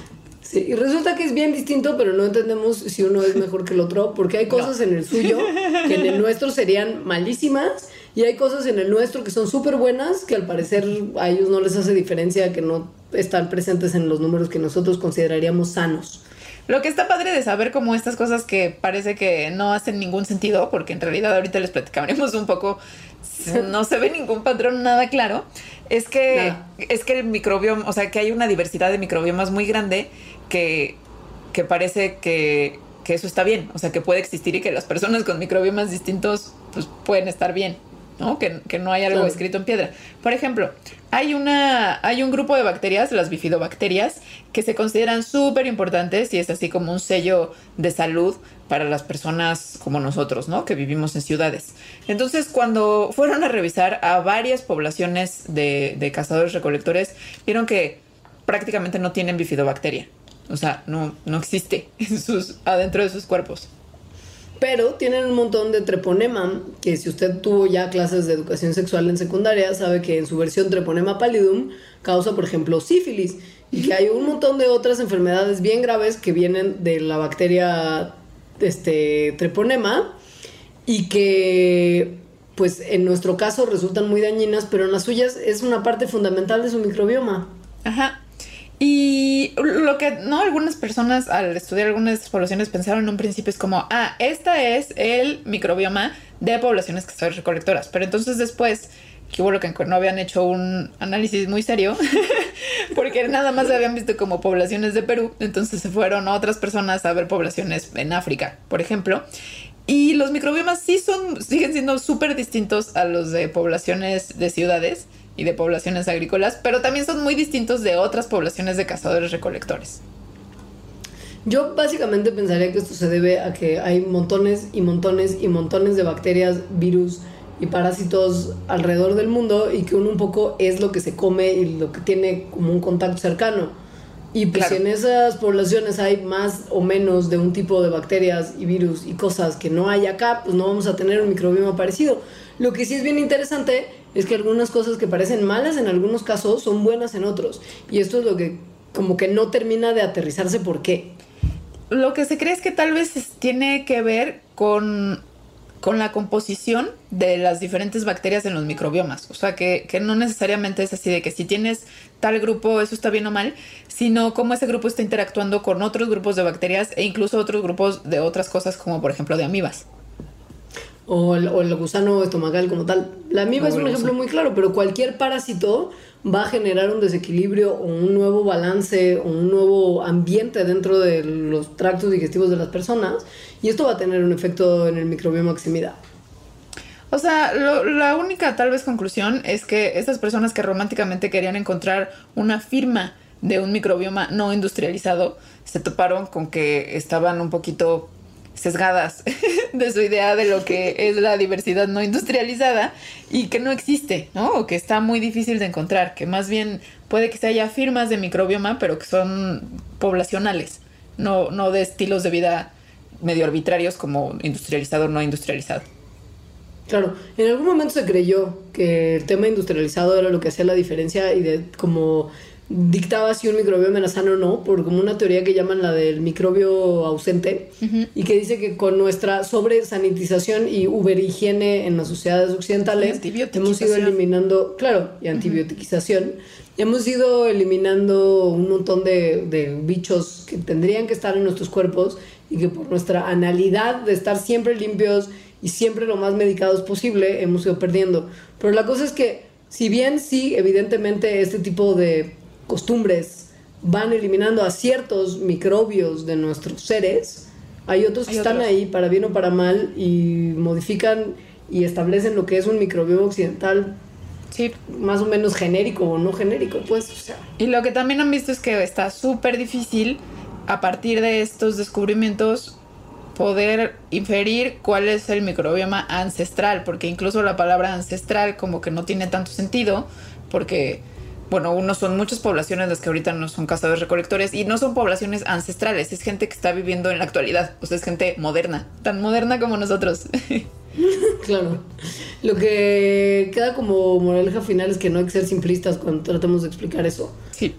y resulta que es bien distinto, pero no entendemos si uno es mejor que el otro, porque hay cosas en el suyo que en el nuestro serían malísimas y hay cosas en el nuestro que son súper buenas, que al parecer a ellos no les hace diferencia que no están presentes en los números que nosotros consideraríamos sanos. Lo que está padre de saber como estas cosas que parece que no hacen ningún sentido, porque en realidad ahorita les platicaremos un poco, no se ve ningún patrón nada claro, es que, es que el microbioma, o sea, que hay una diversidad de microbiomas muy grande que, que parece que, que, eso está bien, o sea, que puede existir y que las personas con microbiomas distintos pues, pueden estar bien. ¿no? Que, que no hay algo escrito en piedra. Por ejemplo, hay, una, hay un grupo de bacterias, las bifidobacterias, que se consideran súper importantes y es así como un sello de salud para las personas como nosotros, ¿no? Que vivimos en ciudades. Entonces, cuando fueron a revisar a varias poblaciones de, de cazadores recolectores, vieron que prácticamente no tienen bifidobacteria. O sea, no, no existe en sus, adentro de sus cuerpos. Pero tienen un montón de treponema, que si usted tuvo ya clases de educación sexual en secundaria, sabe que en su versión treponema pallidum causa, por ejemplo, sífilis. Y que hay un montón de otras enfermedades bien graves que vienen de la bacteria este, treponema y que pues en nuestro caso resultan muy dañinas, pero en las suyas es una parte fundamental de su microbioma. Ajá. Y lo que no algunas personas al estudiar algunas poblaciones pensaron en un principio es como, ah, esta es el microbioma de poblaciones que son recolectoras. Pero entonces después, que hubo lo que no habían hecho un análisis muy serio, porque nada más habían visto como poblaciones de Perú, entonces se fueron otras personas a ver poblaciones en África, por ejemplo. Y los microbiomas sí son, siguen siendo súper distintos a los de poblaciones de ciudades y de poblaciones agrícolas, pero también son muy distintos de otras poblaciones de cazadores recolectores. Yo básicamente pensaría que esto se debe a que hay montones y montones y montones de bacterias, virus y parásitos alrededor del mundo y que uno un poco es lo que se come y lo que tiene como un contacto cercano. Y pues si en esas poblaciones hay más o menos de un tipo de bacterias y virus y cosas que no hay acá, pues no vamos a tener un microbioma parecido. Lo que sí es bien interesante es que algunas cosas que parecen malas en algunos casos son buenas en otros. Y esto es lo que como que no termina de aterrizarse por qué. Lo que se cree es que tal vez tiene que ver con, con la composición de las diferentes bacterias en los microbiomas. O sea, que, que, no necesariamente es así de que si tienes tal grupo, eso está bien o mal, sino cómo ese grupo está interactuando con otros grupos de bacterias e incluso otros grupos de otras cosas, como por ejemplo de amibas. O el, o el gusano estomacal como tal. La amiba es un el ejemplo muy claro, pero cualquier parásito va a generar un desequilibrio o un nuevo balance o un nuevo ambiente dentro de los tractos digestivos de las personas y esto va a tener un efecto en el microbioma mida. O sea, lo- la única tal vez conclusión es que estas personas que románticamente querían encontrar una firma de un microbioma no industrializado se toparon con que estaban un poquito sesgadas de su idea de lo que es la diversidad no industrializada y que no existe, ¿no? O que está muy difícil de encontrar, que más bien puede que se haya firmas de microbioma, pero que son poblacionales, no, no de estilos de vida medio arbitrarios como industrializado o no industrializado. Claro, en algún momento se creyó que el tema industrializado era lo que hacía la diferencia y de como dictaba si un microbioma era sano o no, por como una teoría que llaman la del microbio ausente y que dice que con nuestra sobresanitización y uberhigiene en las sociedades occidentales hemos ido eliminando, claro, y antibiotiquización, hemos ido eliminando un montón de, de bichos que tendrían que estar en nuestros cuerpos y que por nuestra analidad de estar siempre limpios y siempre lo más medicados posible hemos ido perdiendo. Pero la cosa es que, si bien sí, evidentemente este tipo de costumbres van eliminando a ciertos microbios de nuestros seres, hay otros que Hay están otros. ahí para bien o para mal y modifican y establecen lo que es un microbioma occidental Sí, más o menos genérico o no genérico, pues, o sea. Y lo que también han visto es que está súper difícil a partir de estos descubrimientos poder inferir cuál es el microbioma ancestral, porque incluso la palabra ancestral como que no tiene tanto sentido, porque, bueno, uno son muchas poblaciones las que ahorita no son cazadores recolectores y no son poblaciones ancestrales, es gente que está viviendo en la actualidad, o sea, es gente moderna, tan moderna como nosotros. Claro. Lo que queda como moraleja final es que no hay que ser simplistas cuando tratemos de explicar eso. sí.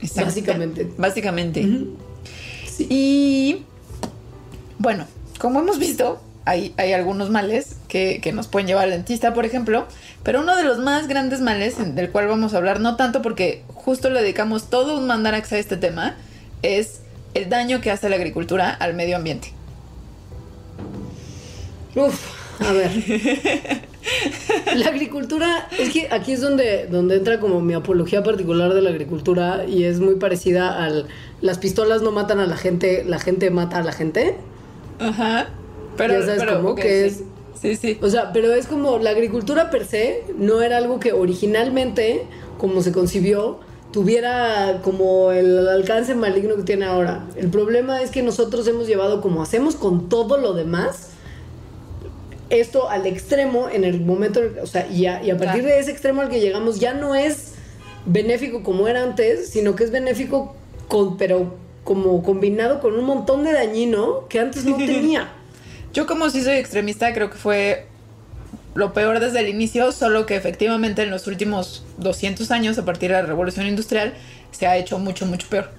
Exacto. Básicamente. Básicamente. Y bueno, como hemos visto, hay, hay algunos males que, que nos pueden llevar al dentista, por ejemplo, pero uno de los más grandes males, del cual vamos a hablar, no tanto porque justo le dedicamos todo un mandarax a este tema, es el daño que hace la agricultura al medio ambiente. Uf, a ver. La agricultura, es que aquí es donde, donde entra como mi apología particular de la agricultura y es muy parecida al las pistolas no matan a la gente, la gente mata a la gente. Ajá. Pero, Ya sabes pero, ok, que sí. Sí, sí. O sea, pero es como la agricultura per se no era algo que originalmente, como se concibió, tuviera como el alcance maligno que tiene ahora. El problema es que nosotros hemos llevado como hacemos con todo lo demás esto al extremo en el momento, o sea, y a, y a partir Claro. de ese extremo al que llegamos ya no es benéfico como era antes, sino que es benéfico con, pero como combinado con un montón de dañino que antes no tenía. Yo como sí soy extremista, creo que fue lo peor desde el inicio, solo que efectivamente en los últimos 200 años, a partir de la revolución industrial, se ha hecho mucho, mucho peor.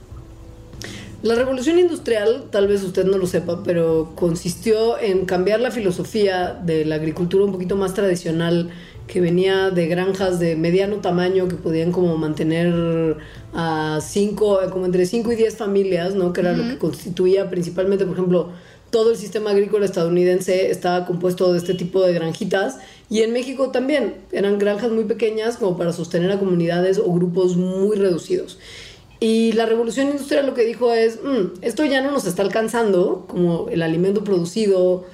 La revolución industrial, tal vez usted no lo sepa, pero consistió en cambiar la filosofía de la agricultura un poquito más tradicional, que venía de granjas de mediano tamaño que podían como mantener a cinco, como entre 5 y 10 familias, ¿no? Que era lo que constituía principalmente, por ejemplo, todo el sistema agrícola estadounidense estaba compuesto de este tipo de granjitas y en México también eran granjas muy pequeñas como para sostener a comunidades o grupos muy reducidos. Y la revolución industrial lo que dijo es, "Mm, esto ya no nos está alcanzando como el alimento producido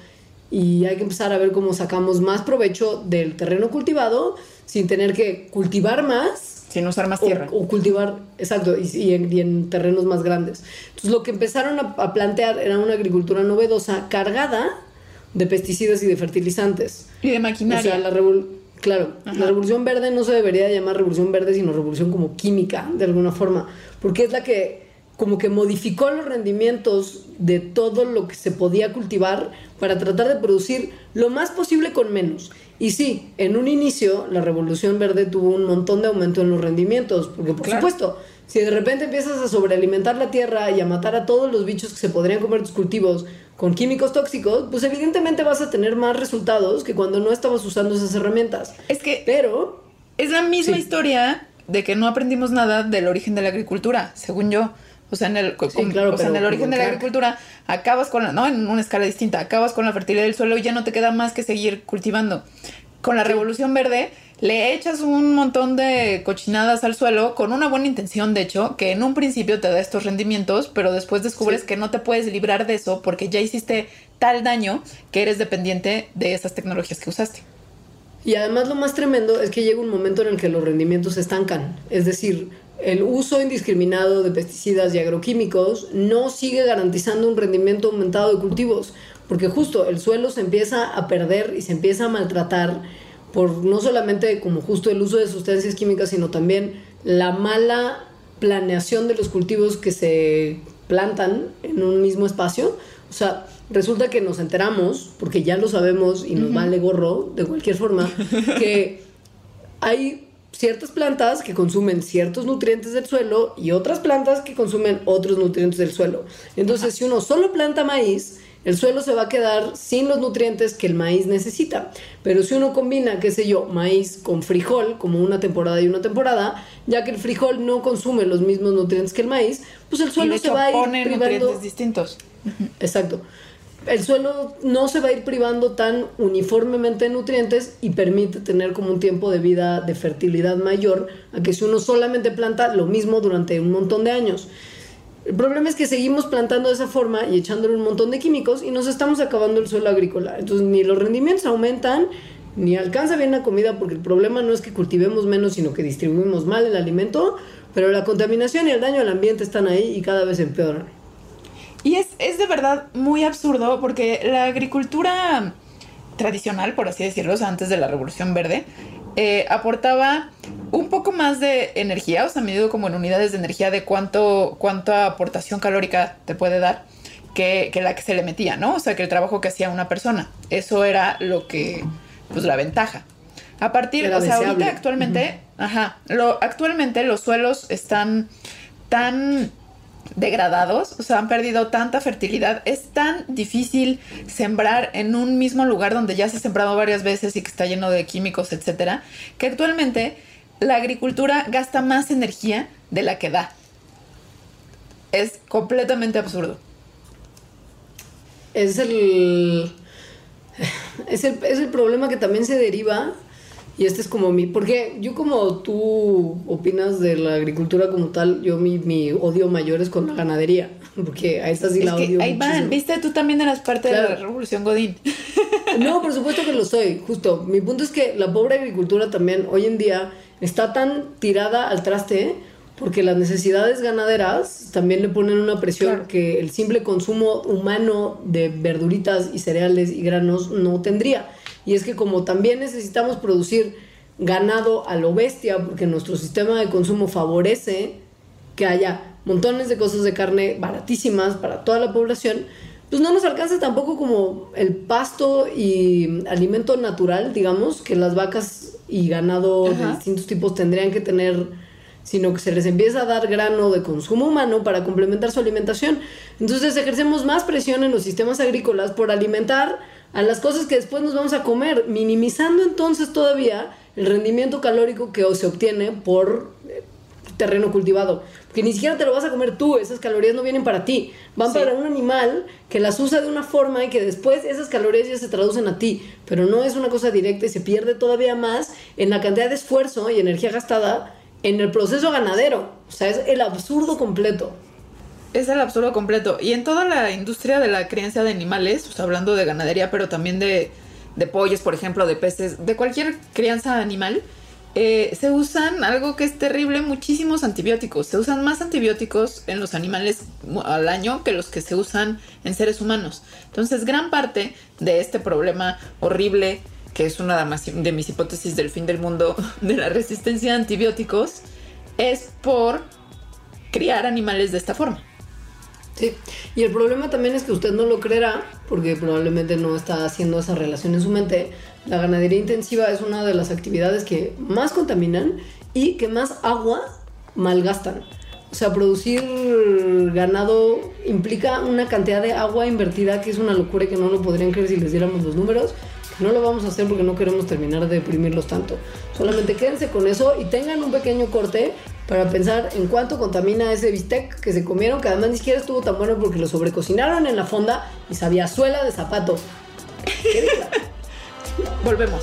y hay que empezar a ver cómo sacamos más provecho del terreno cultivado sin tener que cultivar más Sin usar más o, tierra. o cultivar, exacto, y, y en, y en terrenos más grandes. Entonces lo que empezaron a, a plantear era una agricultura novedosa cargada de pesticidas y de fertilizantes. Y de O maquinaria. sea, la claro, Ajá. la revolución verde no se debería llamar revolución verde, sino revolución como química, de alguna forma, porque es la que como que modificó los rendimientos de todo lo que se podía cultivar para tratar de producir lo más posible con menos. Y sí, en un inicio la revolución verde tuvo un montón de aumento en los rendimientos, porque por Claro. supuesto, si de repente empiezas a sobrealimentar la tierra y a matar a todos los bichos que se podrían comer tus cultivos con químicos tóxicos, pues evidentemente vas a tener más resultados que cuando no estabas usando esas herramientas. Es que Pero, es la misma Sí. historia de que no aprendimos nada del origen de la agricultura, según yo. O O sea, en el, Sí, com- claro, o sea, en el origen de la agricultura, acabas con la, ¿no? En una escala distinta, acabas con la fertilidad del suelo y ya no te queda más que seguir cultivando. Con la revolución verde, le echas un montón de cochinadas al suelo con una buena intención, de hecho, que en un principio te da estos rendimientos, pero después descubres Sí. que no te puedes librar de eso porque ya hiciste tal daño que eres dependiente de esas tecnologías que usaste. Y además lo más tremendo es que llega un momento en el que los rendimientos se estancan. Es decir, el uso indiscriminado de pesticidas y agroquímicos no sigue garantizando un rendimiento aumentado de cultivos, porque justo el suelo se empieza a perder y se empieza a maltratar por no solamente como justo el uso de sustancias químicas, sino también la mala planeación de los cultivos que se plantan en un mismo espacio. O sea, resulta que nos enteramos, porque ya lo sabemos y nos vale gorro de cualquier forma, que hay ciertas plantas que consumen ciertos nutrientes del suelo y otras plantas que consumen otros nutrientes del suelo. Entonces, si uno solo planta maíz, el suelo se va a quedar sin los nutrientes que el maíz necesita. Pero si uno combina, qué sé yo, maíz con frijol, como una temporada y una temporada, ya que el frijol no consume los mismos nutrientes que el maíz, pues el Y suelo se va a ir pone privando. nutrientes distintos. Exacto. El suelo no se va a ir privando tan uniformemente de nutrientes y permite tener como un tiempo de vida de fertilidad mayor a que si uno solamente planta lo mismo durante un montón de años. El problema es que seguimos plantando de esa forma y echándole un montón de químicos y nos estamos acabando el suelo agrícola. Entonces ni los rendimientos aumentan, ni alcanza bien la comida, porque el problema no es que cultivemos menos, sino que distribuimos mal el alimento, pero la contaminación y el daño al ambiente están ahí y cada vez empeoran. Y es, es de verdad muy absurdo porque la agricultura tradicional, por así decirlo, o sea, antes de la Revolución Verde, eh, aportaba un poco más de energía, o sea, medido como en unidades de energía de cuánto, cuánta aportación calórica te puede dar que, que la que se le metía, ¿no? O sea, que el trabajo que hacía una persona. Eso era lo que, pues la ventaja. A partir, Era o sea, deseable. ahorita actualmente, ajá, lo, actualmente los suelos están tan degradados, o sea, han perdido tanta fertilidad. Es tan difícil sembrar en un mismo lugar donde ya se ha sembrado varias veces y que está lleno de químicos, etcétera, que actualmente la agricultura gasta más energía de la que da. Es completamente absurdo. es el, es el es el problema que también se deriva y este es como mi porque yo como tú opinas de la agricultura como tal yo mi, mi odio mayor es con la ganadería porque a esa sí es la que odio ahí van, viste, tú también eras parte de la revolución Godín. No, por supuesto que lo soy, justo. Mi punto es que la pobre agricultura también hoy en día está tan tirada al traste porque las necesidades ganaderas también le ponen una presión Claro. que el simple consumo humano de verduritas y cereales y granos no tendría. Y es que como también necesitamos producir ganado a lo bestia porque nuestro sistema de consumo favorece que haya montones de cosas de carne baratísimas para toda la población, pues no nos alcanza tampoco como el pasto y alimento natural, digamos, que las vacas y ganado de distintos tipos tendrían que tener, sino que se les empieza a dar grano de consumo humano para complementar su alimentación. Entonces ejercemos más presión en los sistemas agrícolas por alimentar a las cosas que después nos vamos a comer, minimizando entonces todavía el rendimiento calórico que se obtiene por eh, terreno cultivado. Porque ni siquiera te lo vas a comer tú, esas calorías no vienen para ti, van Sí. para un animal que las usa de una forma y que después esas calorías ya se traducen a ti, pero no es una cosa directa y se pierde todavía más en la cantidad de esfuerzo y energía gastada en el proceso ganadero. O sea, es el absurdo completo. Es el absurdo completo. Y en toda la industria de la crianza de animales, hablando de ganadería, pero también de, pollos, por ejemplo, de peces, de cualquier crianza animal, eh, se usan algo que es terrible, muchísimos antibióticos. Se usan más antibióticos en los animales al año que los que se usan en seres humanos. Entonces, gran parte de este problema horrible, que es una de mis hipótesis del fin del mundo, de la resistencia a antibióticos, es por criar animales de esta forma. Sí, y el problema también es que usted no lo creerá, porque probablemente no está haciendo esa relación en su mente. La ganadería intensiva es una de las actividades que más contaminan y que más agua malgastan. O sea, producir ganado implica una cantidad de agua invertida que es una locura y que no lo podrían creer si les diéramos los números. No lo vamos a hacer porque no queremos terminar de deprimirlos tanto. Solamente quédense con eso y tengan un pequeño corte para pensar en cuánto contamina ese bistec que se comieron, que además ni siquiera estuvo tan bueno porque lo sobrecocinaron en la fonda y sabía suela de zapato. Volvemos.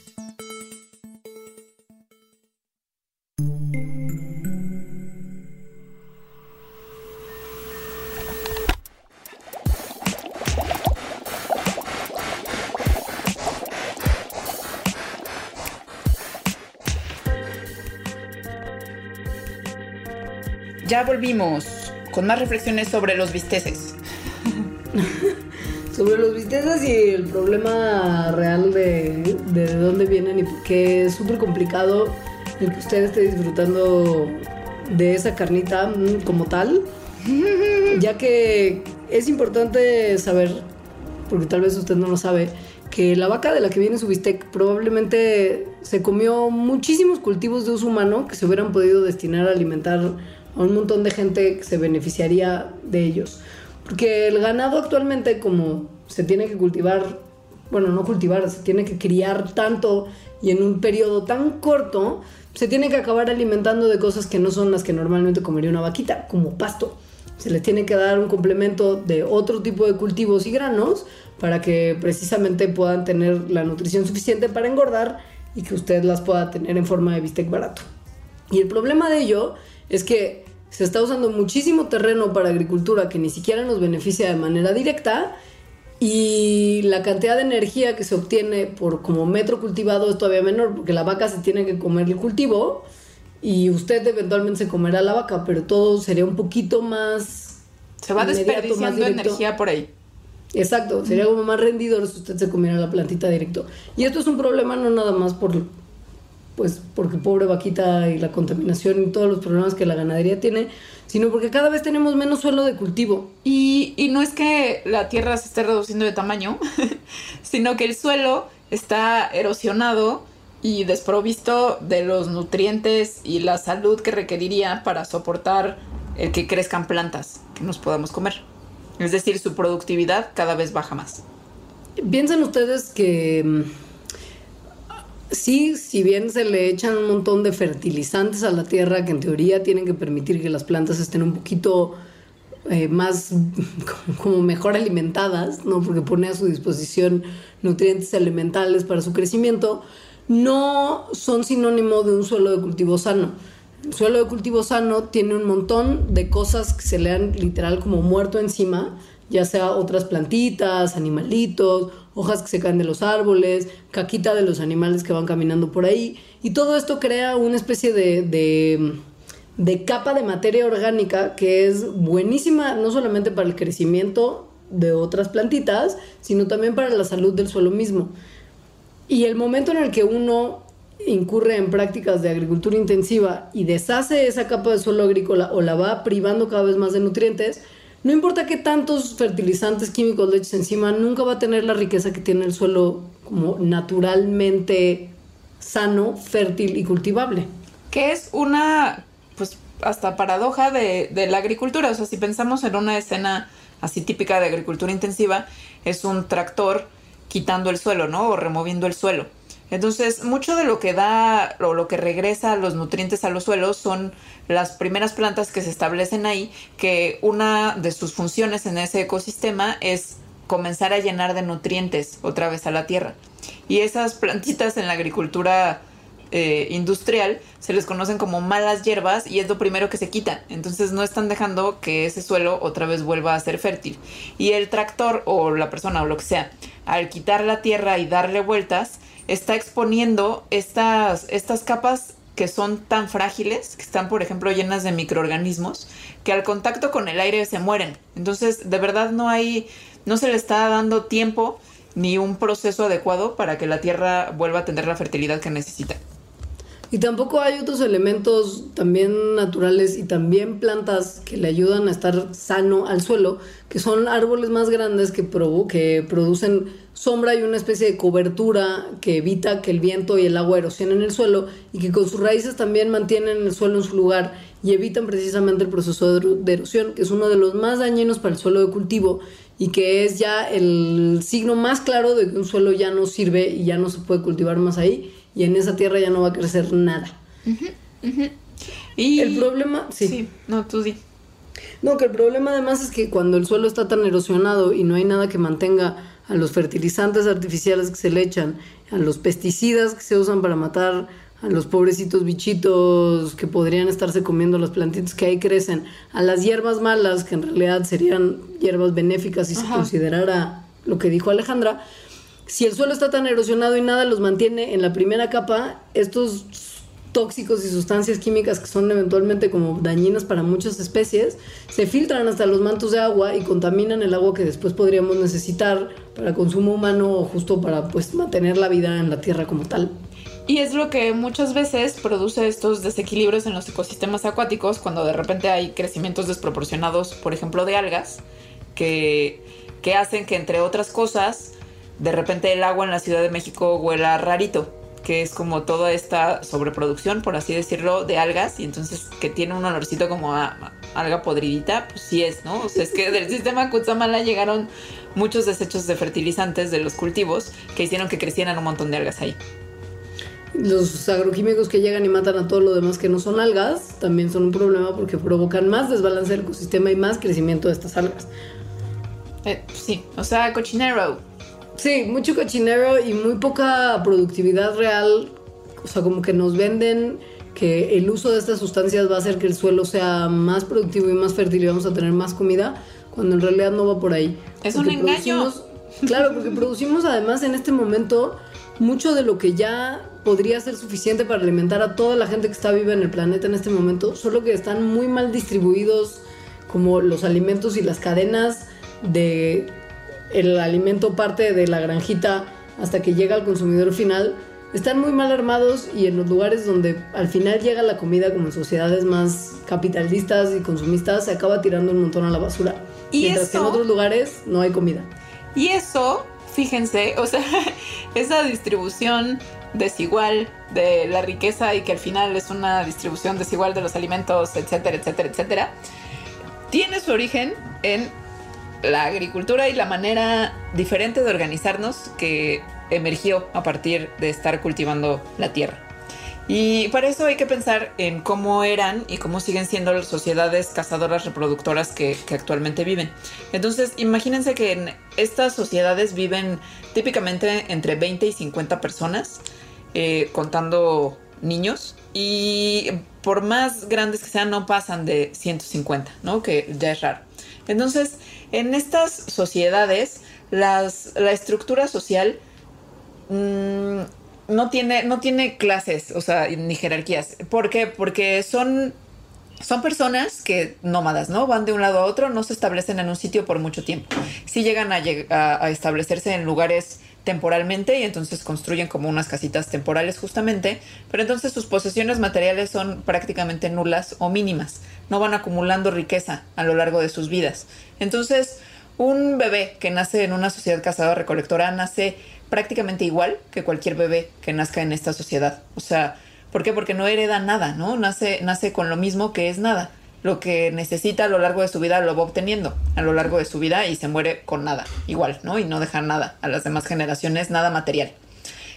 Ya volvimos con más reflexiones sobre los bisteces. sobre los bisteces y el problema real de, de dónde vienen y por es súper complicado el que usted esté disfrutando de esa carnita mm, como tal, ya que es importante saber, porque tal vez usted no lo sabe, que la vaca de la que viene su bistec probablemente se comió muchísimos cultivos de uso humano que se hubieran podido destinar a alimentar a un montón de gente que se beneficiaría de ellos. Porque el ganado actualmente como se tiene que cultivar, bueno, no cultivar, se tiene que criar tanto y en un periodo tan corto, se tiene que acabar alimentando de cosas que no son las que normalmente comería una vaquita, como pasto. Se les tiene que dar un complemento de otro tipo de cultivos y granos para que precisamente puedan tener la nutrición suficiente para engordar y que usted las pueda tener en forma de bistec barato. Y el problema de ello es que se está usando muchísimo terreno para agricultura que ni siquiera nos beneficia de manera directa y la cantidad de energía que se obtiene por como metro cultivado es todavía menor porque la vaca se tiene que comer el cultivo y usted eventualmente se comerá la vaca, pero todo sería un poquito más se va desperdiciando energía por ahí. Exacto, sería como más rendidor si usted se comiera la plantita directo. Y esto es un problema no nada más por pues porque pobre vaquita y la contaminación y todos los problemas que la ganadería tiene, sino porque cada vez tenemos menos suelo de cultivo. Y, y no es que la tierra se esté reduciendo de tamaño, sino que el suelo está erosionado y desprovisto de los nutrientes y la salud que requeriría para soportar el que crezcan plantas que nos podamos comer. Es decir, su productividad cada vez baja más. Piensen ustedes que mm, sí, si bien se le echan un montón de fertilizantes a la tierra que en teoría tienen que permitir que las plantas estén un poquito eh, más como mejor alimentadas, ¿no? Porque pone a su disposición nutrientes elementales para su crecimiento, no son sinónimo de un suelo de cultivo sano. El suelo de cultivo sano tiene un montón de cosas que se le han literal como muerto encima, ya sea otras plantitas, animalitos, hojas que se caen de los árboles, caquita de los animales que van caminando por ahí. Y todo esto crea una especie de, de, capa de materia orgánica que es buenísima no solamente para el crecimiento de otras plantitas, sino también para la salud del suelo mismo. Y el momento en el que uno incurre en prácticas de agricultura intensiva y deshace esa capa de suelo agrícola o la va privando cada vez más de nutrientes, no importa qué tantos fertilizantes químicos le eches encima, nunca va a tener la riqueza que tiene el suelo como naturalmente sano, fértil y cultivable. Que es una, pues, hasta paradoja de, de la agricultura. O sea, si pensamos en una escena así típica de agricultura intensiva, es un tractor quitando el suelo, ¿no? O removiendo el suelo. Entonces, mucho de lo que da o lo que regresa los nutrientes a los suelos son las primeras plantas que se establecen ahí, que una de sus funciones en ese ecosistema es comenzar a llenar de nutrientes otra vez a la tierra. Y esas plantitas en la agricultura eh, industrial se les conocen como malas hierbas y es lo primero que se quitan. Entonces no están dejando que ese suelo otra vez vuelva a ser fértil. Y el tractor o la persona o lo que sea, al quitar la tierra y darle vueltas, está exponiendo estas, estas capas que son tan frágiles, que están, por ejemplo, llenas de microorganismos, que al contacto con el aire se mueren. Entonces, de verdad no hay, no se le está dando tiempo ni un proceso adecuado para que la tierra vuelva a tener la fertilidad que necesita. Y tampoco hay otros elementos también naturales y también plantas que le ayudan a estar sano al suelo, que son árboles más grandes que, que producen sombra y una especie de cobertura que evita que el viento y el agua erosionen el suelo y que con sus raíces también mantienen el suelo en su lugar y evitan precisamente el proceso de erosión, que es uno de los más dañinos para el suelo de cultivo y que es ya el signo más claro de que un suelo ya no sirve y ya no se puede cultivar más ahí y en esa tierra ya no va a crecer nada. Y el problema, sí. No, tú sí. No, que el problema además es que cuando el suelo está tan erosionado y no hay nada que mantenga a los fertilizantes artificiales que se le echan, a los pesticidas que se usan para matar a los pobrecitos bichitos que podrían estarse comiendo las plantitas que ahí crecen, a las hierbas malas que en realidad serían hierbas benéficas si se considerara lo que dijo Alejandra, si el suelo está tan erosionado y nada los mantiene en la primera capa, estos tóxicos y sustancias químicas que son eventualmente como dañinas para muchas especies, se filtran hasta los mantos de agua y contaminan el agua que después podríamos necesitar para consumo humano o justo para pues mantener la vida en la tierra como tal. Y es lo que muchas veces produce estos desequilibrios en los ecosistemas acuáticos cuando de repente hay crecimientos desproporcionados, por ejemplo, de algas, que, que hacen que entre otras cosas de repente el agua en la Ciudad de México huela rarito, que es como toda esta sobreproducción, por así decirlo, de algas, y entonces que tiene un olorcito como a, alga podridita, pues sí es, ¿no? O sea, es que del sistema Kutsamala llegaron muchos desechos de fertilizantes de los cultivos que hicieron que crecieran un montón de algas ahí. Los agroquímicos que llegan y matan a todo lo demás que no son algas también son un problema porque provocan más desbalance del ecosistema y más crecimiento de estas algas. Eh, sí, o sea, cochinero. Sí, mucho cochinero y muy poca productividad real. O sea, como que nos venden que el uso de estas sustancias va a hacer que el suelo sea más productivo y más fértil y vamos a tener más comida, cuando en realidad no va por ahí. Es un engaño. Claro, porque producimos además en este momento mucho de lo que ya podría ser suficiente para alimentar a toda la gente que está viva en el planeta en este momento, solo que están muy mal distribuidos como los alimentos y las cadenas de el alimento parte de la granjita hasta que llega al consumidor final, están muy mal armados y en los lugares donde al final llega la comida, como en sociedades más capitalistas y consumistas, se acaba tirando un montón a la basura. ¿Y mientras que en otros lugares no hay comida. Y eso, fíjense, o sea, esa distribución desigual de la riqueza y que al final es una distribución desigual de los alimentos, etcétera, etcétera, etcétera, tiene su origen en la agricultura y la manera diferente de organizarnos que emergió a partir de estar cultivando la tierra. Y para eso hay que pensar en cómo eran y cómo siguen siendo las sociedades cazadoras reproductoras que, actualmente viven. Entonces, imagínense que en estas sociedades viven típicamente entre 20 y 50 personas, eh, contando niños, y por más grandes que sean, no pasan de 150, ¿no? Que ya es raro. Entonces, en estas sociedades, las, la estructura social mm, no, tiene, no tiene clases, o sea, ni jerarquías. ¿Por qué? Porque son, son personas que nómadas, ¿no? Van de un lado a otro, no se establecen en un sitio por mucho tiempo. Sí llegan a, a establecerse en lugares temporalmente y entonces construyen como unas casitas temporales justamente, pero entonces sus posesiones materiales son prácticamente nulas o mínimas, no van acumulando riqueza a lo largo de sus vidas. Entonces, un bebé que nace en una sociedad cazadora recolectora nace prácticamente igual que cualquier bebé que nazca en esta sociedad. O sea, ¿por qué? Porque no hereda nada, ¿no? Nace, nace con lo mismo que es nada lo que necesita a lo largo de su vida lo va obteniendo a lo largo de su vida y se muere con nada, igual, ¿no? Y no deja nada a las demás generaciones, nada material.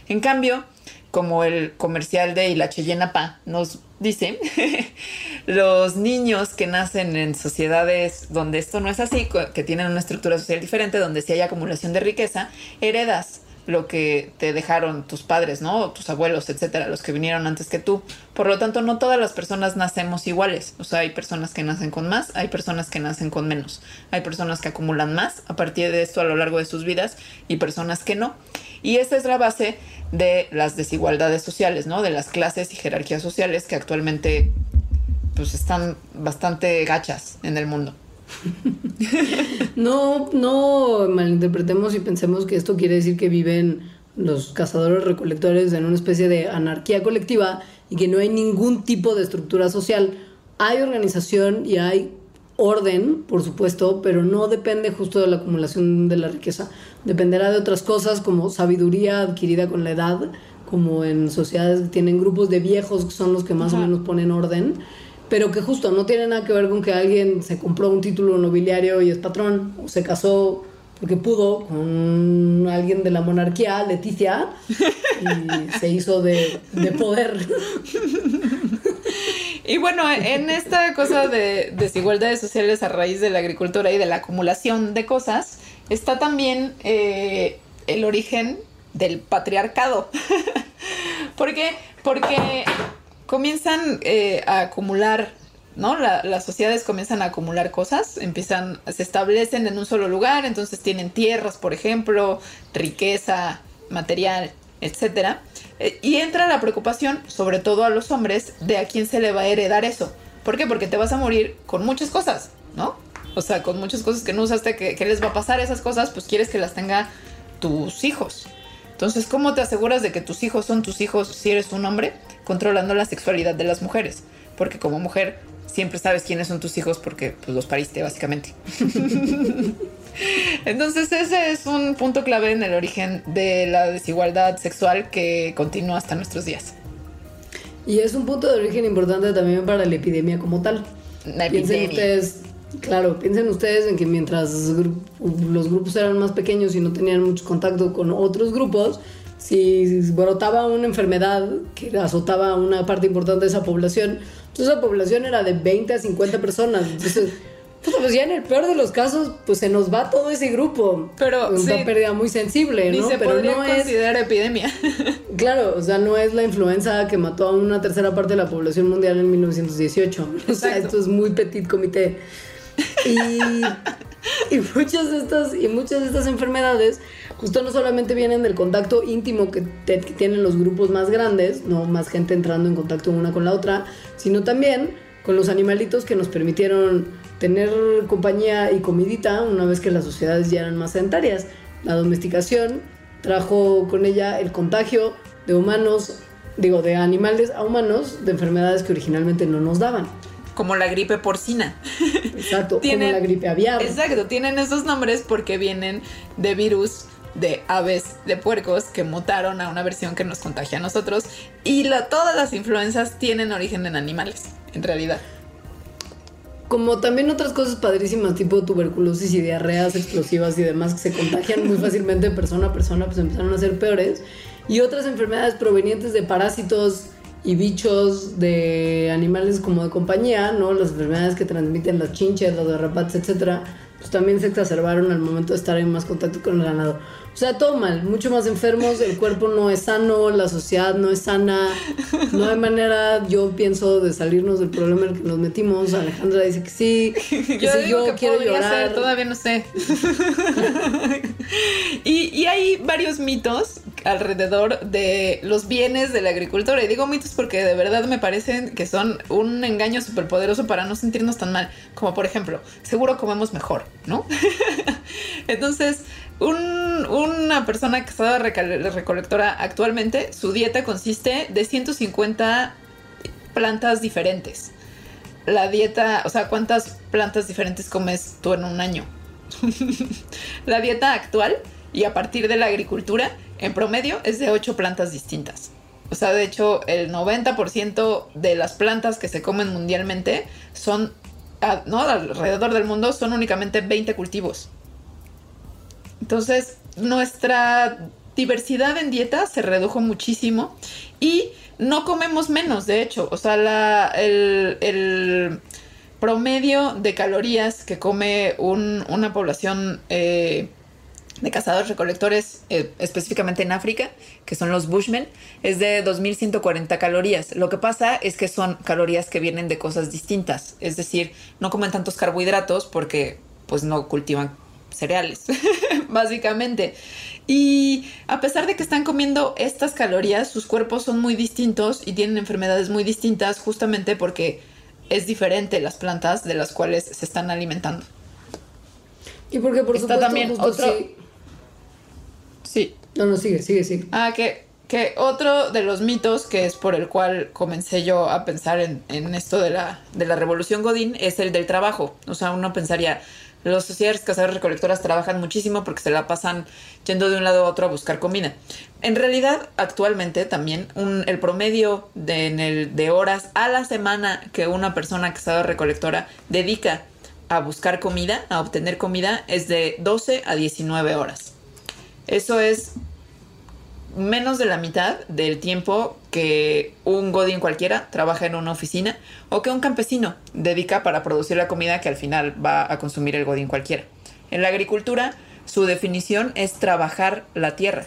En cambio, como el comercial de La Cheyenne Pa nos dice, los niños que nacen en sociedades donde esto no es así, que tienen una estructura social diferente, donde sí hay acumulación de riqueza, heredas lo que te dejaron tus padres, ¿no? Tus abuelos, etcétera, los que vinieron antes que tú. Por lo tanto, no todas las personas nacemos iguales. O sea, hay personas que nacen con más, hay personas que nacen con menos. Hay personas que acumulan más a partir de esto a lo largo de sus vidas y personas que no. Y esa es la base de las desigualdades sociales, ¿no? De las clases y jerarquías sociales que actualmente pues están bastante gachas en el mundo. no, no malinterpretemos y pensemos que esto quiere decir que viven los cazadores recolectores en una especie de anarquía colectiva y que no hay ningún tipo de estructura social. Hay organización y hay orden, por supuesto, pero no depende justo de la acumulación de la riqueza. Dependerá de otras cosas como sabiduría adquirida con la edad, como en sociedades que tienen grupos de viejos que son los que más o menos ponen orden pero que justo no tiene nada que ver con que alguien se compró un título nobiliario y es patrón, o se casó porque pudo con alguien de la monarquía, Leticia, y se hizo de, de poder. Y bueno, en esta cosa de desigualdades sociales a raíz de la agricultura y de la acumulación de cosas, está también eh, el origen del patriarcado. ¿Por qué? Porque comienzan eh, a acumular, ¿no? las sociedades comienzan a acumular cosas, empiezan, se establecen en un solo lugar, entonces tienen tierras, por ejemplo, riqueza, material, etcétera. Eh, y entra la preocupación, sobre todo a los hombres, de a quién se le va a heredar eso. ¿Por qué? Porque te vas a morir con muchas cosas, ¿no? O sea, con muchas cosas que no usaste, ¿qué les va a pasar esas cosas? Pues quieres que las tenga tus hijos. Entonces, ¿cómo te aseguras de que tus hijos son tus hijos si eres un hombre? Controlando la sexualidad de las mujeres. Porque como mujer siempre sabes quiénes son tus hijos porque pues, los pariste, básicamente. Entonces ese es un punto clave en el origen de la desigualdad sexual que continúa hasta nuestros días. Y es un punto de origen importante también para la epidemia como tal. La epidemia. Claro, piensen ustedes en que mientras los grupos eran más pequeños y no tenían mucho contacto con otros grupos, si brotaba una enfermedad que azotaba a una parte importante de esa población, entonces esa población era de 20 a 50 personas. Entonces, pues ya en el peor de los casos, pues se nos va todo ese grupo. Pero es una pérdida muy sensible, ¿no? se Pero no es epidemia. Claro, o sea, no es la influenza que mató a una tercera parte de la población mundial en 1918. O sea, esto es muy petit comité. Y, muchas de estas, y muchas estas enfermedades justo no solamente vienen del contacto íntimo que, tienen los grupos más grandes, no más gente entrando en contacto una con la otra, sino también con los animalitos que nos permitieron tener compañía y comidita una vez que las sociedades ya eran más sedentarias. La domesticación trajo con ella el contagio de humanos, digo, de animales a humanos de enfermedades que originalmente no nos daban como la gripe porcina. Exacto, como la gripe aviar. Exacto, tienen esos nombres porque vienen de virus de aves, de puercos que mutaron a una versión que nos contagia a nosotros y todas las influencias tienen origen en animales, en realidad. Como también otras cosas padrísimas, tipo tuberculosis y diarreas explosivas y demás que se contagian muy fácilmente de persona a persona, pues empezaron a ser peores. Y otras enfermedades provenientes de parásitos y bichos de animales como de compañía, ¿no? Las enfermedades que transmiten las chinches, los garrapatos, etcétera, pues también se exacerbaron al momento de estar en más contacto con el ganado. O sea, todo mal, mucho más enfermos, el cuerpo no es sano, la sociedad no es sana, no hay manera, yo pienso, de salirnos del problema en el que nos metimos. Alejandra dice que sí, que yo, digo que quiero llorar. Ser, todavía no sé. y, y hay varios mitos alrededor de los bienes de la agricultura. Y digo mitos porque de verdad me parecen que son un engaño súper poderoso para no sentirnos tan mal. Como por ejemplo, seguro comemos mejor, ¿no? Entonces, una persona que está recolectora actualmente, su dieta consiste de 150 plantas diferentes. La dieta, o sea, ¿cuántas plantas diferentes comes tú en un año? la dieta actual y a partir de la agricultura, en promedio, es de 8 plantas distintas. O sea, de hecho, el 90% de las plantas que se comen mundialmente son. Alrededor del mundo son únicamente 20 cultivos. Entonces, nuestra diversidad en dieta se redujo muchísimo y no comemos menos, de hecho. O sea, el, promedio de calorías que come una población eh, de cazadores recolectores, eh, específicamente en África, que son los Bushmen, es de 2140 calorías. Lo que pasa es que son calorías que vienen de cosas distintas, es decir, no comen tantos carbohidratos porque pues no cultivan cereales, básicamente. Y a pesar de que están comiendo estas calorías, sus cuerpos son muy distintos y tienen enfermedades muy distintas justamente porque es diferente las plantas de las cuales se están alimentando. Y porque por Está supuesto también justo otro- sí- Sí. No, no, sigue, sigue, sigue. Ah, que, que otro de los mitos que es por el cual comencé yo a pensar en, en esto de la, de la revolución Godín es el del trabajo. O sea, uno pensaría, los sociedades cazadores recolectoras trabajan muchísimo porque se la pasan yendo de un lado a otro a buscar comida. En realidad, actualmente también el promedio de horas a la semana que una persona cazadora recolectora dedica a buscar comida, a obtener comida, es de 12 a 19 horas. Eso es menos de la mitad del tiempo que un godín cualquiera trabaja en una oficina o que un campesino dedica para producir la comida que al final va a consumir el godín cualquiera. En la agricultura, su definición es trabajar la tierra.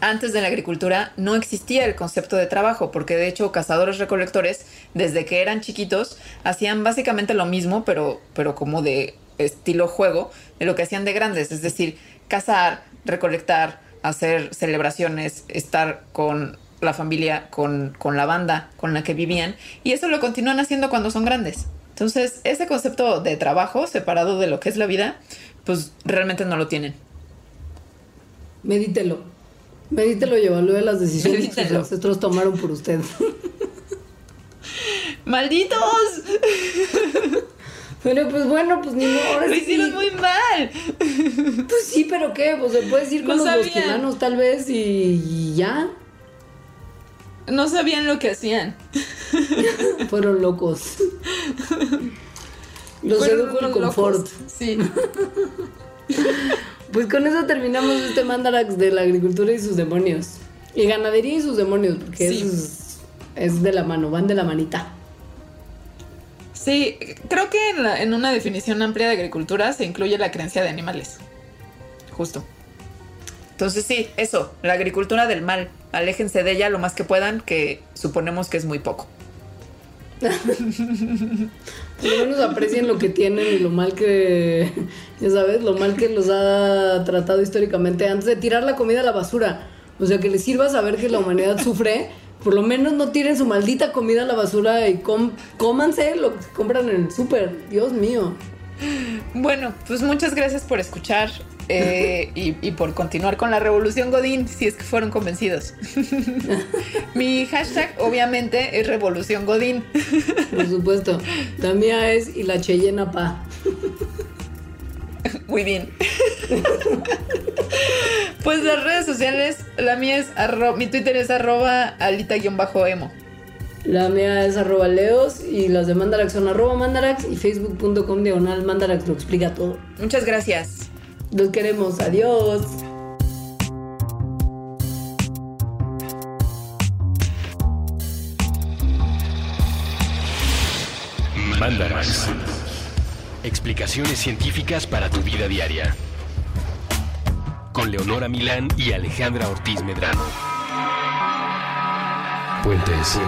Antes de la agricultura no existía el concepto de trabajo, porque de hecho cazadores recolectores, desde que eran chiquitos, hacían básicamente lo mismo, pero, pero como de estilo juego, de lo que hacían de grandes, es decir, cazar, recolectar, hacer celebraciones, estar con la familia, con, con la banda con la que vivían, y eso lo continúan haciendo cuando son grandes. Entonces, ese concepto de trabajo separado de lo que es la vida, pues realmente no lo tienen. Medítelo. Medítelo y evalúe las decisiones que sus Medítelo. ancestros tomaron por usted. ¡Malditos! Pero pues bueno, pues ni modo. Lo sí. hicieron muy mal. Pues sí, pero ¿qué? Pues se puedes ir con No los sabían. tal vez y, y ya. No sabían lo que hacían. Fueron locos. Los Fueron el unos confort. locos. Sí. Pues con eso terminamos este mandarax de la agricultura y sus demonios. Y ganadería y sus demonios, porque Sí. eso es, es de la mano, van de la manita. Sí, creo que en, la- en una definición amplia de agricultura se incluye la creencia de animales. Justo. Entonces sí, eso, la agricultura del mal. Aléjense de ella lo más que puedan, que suponemos que es muy poco. Por lo menos aprecien lo que tienen y lo mal que, ya sabes, lo mal que los ha tratado históricamente antes de tirar la comida a la basura. O sea, que les sirva saber que la humanidad sufre. Por lo menos no tiren su maldita comida a la basura y com- cómanse lo que compran en el súper. Dios mío. Bueno, pues muchas gracias por escuchar eh, y, y por continuar con la revolución Godín, si es que fueron convencidos. Mi hashtag obviamente es revolución Godín. Por supuesto. La mía es y la Cheyenne pa. Muy bien. pues las redes sociales, la mía es arro- mi Twitter es arroba alita-emo. La mía es arroba leos y las de Mandarax son arroba mandarax y facebook.com diagonal mandarax lo explica todo. Muchas gracias. Los queremos, adiós. Mandarax. Explicaciones científicas para tu vida diaria. Con Leonora Milán y Alejandra Ortiz Medrano. Puentes.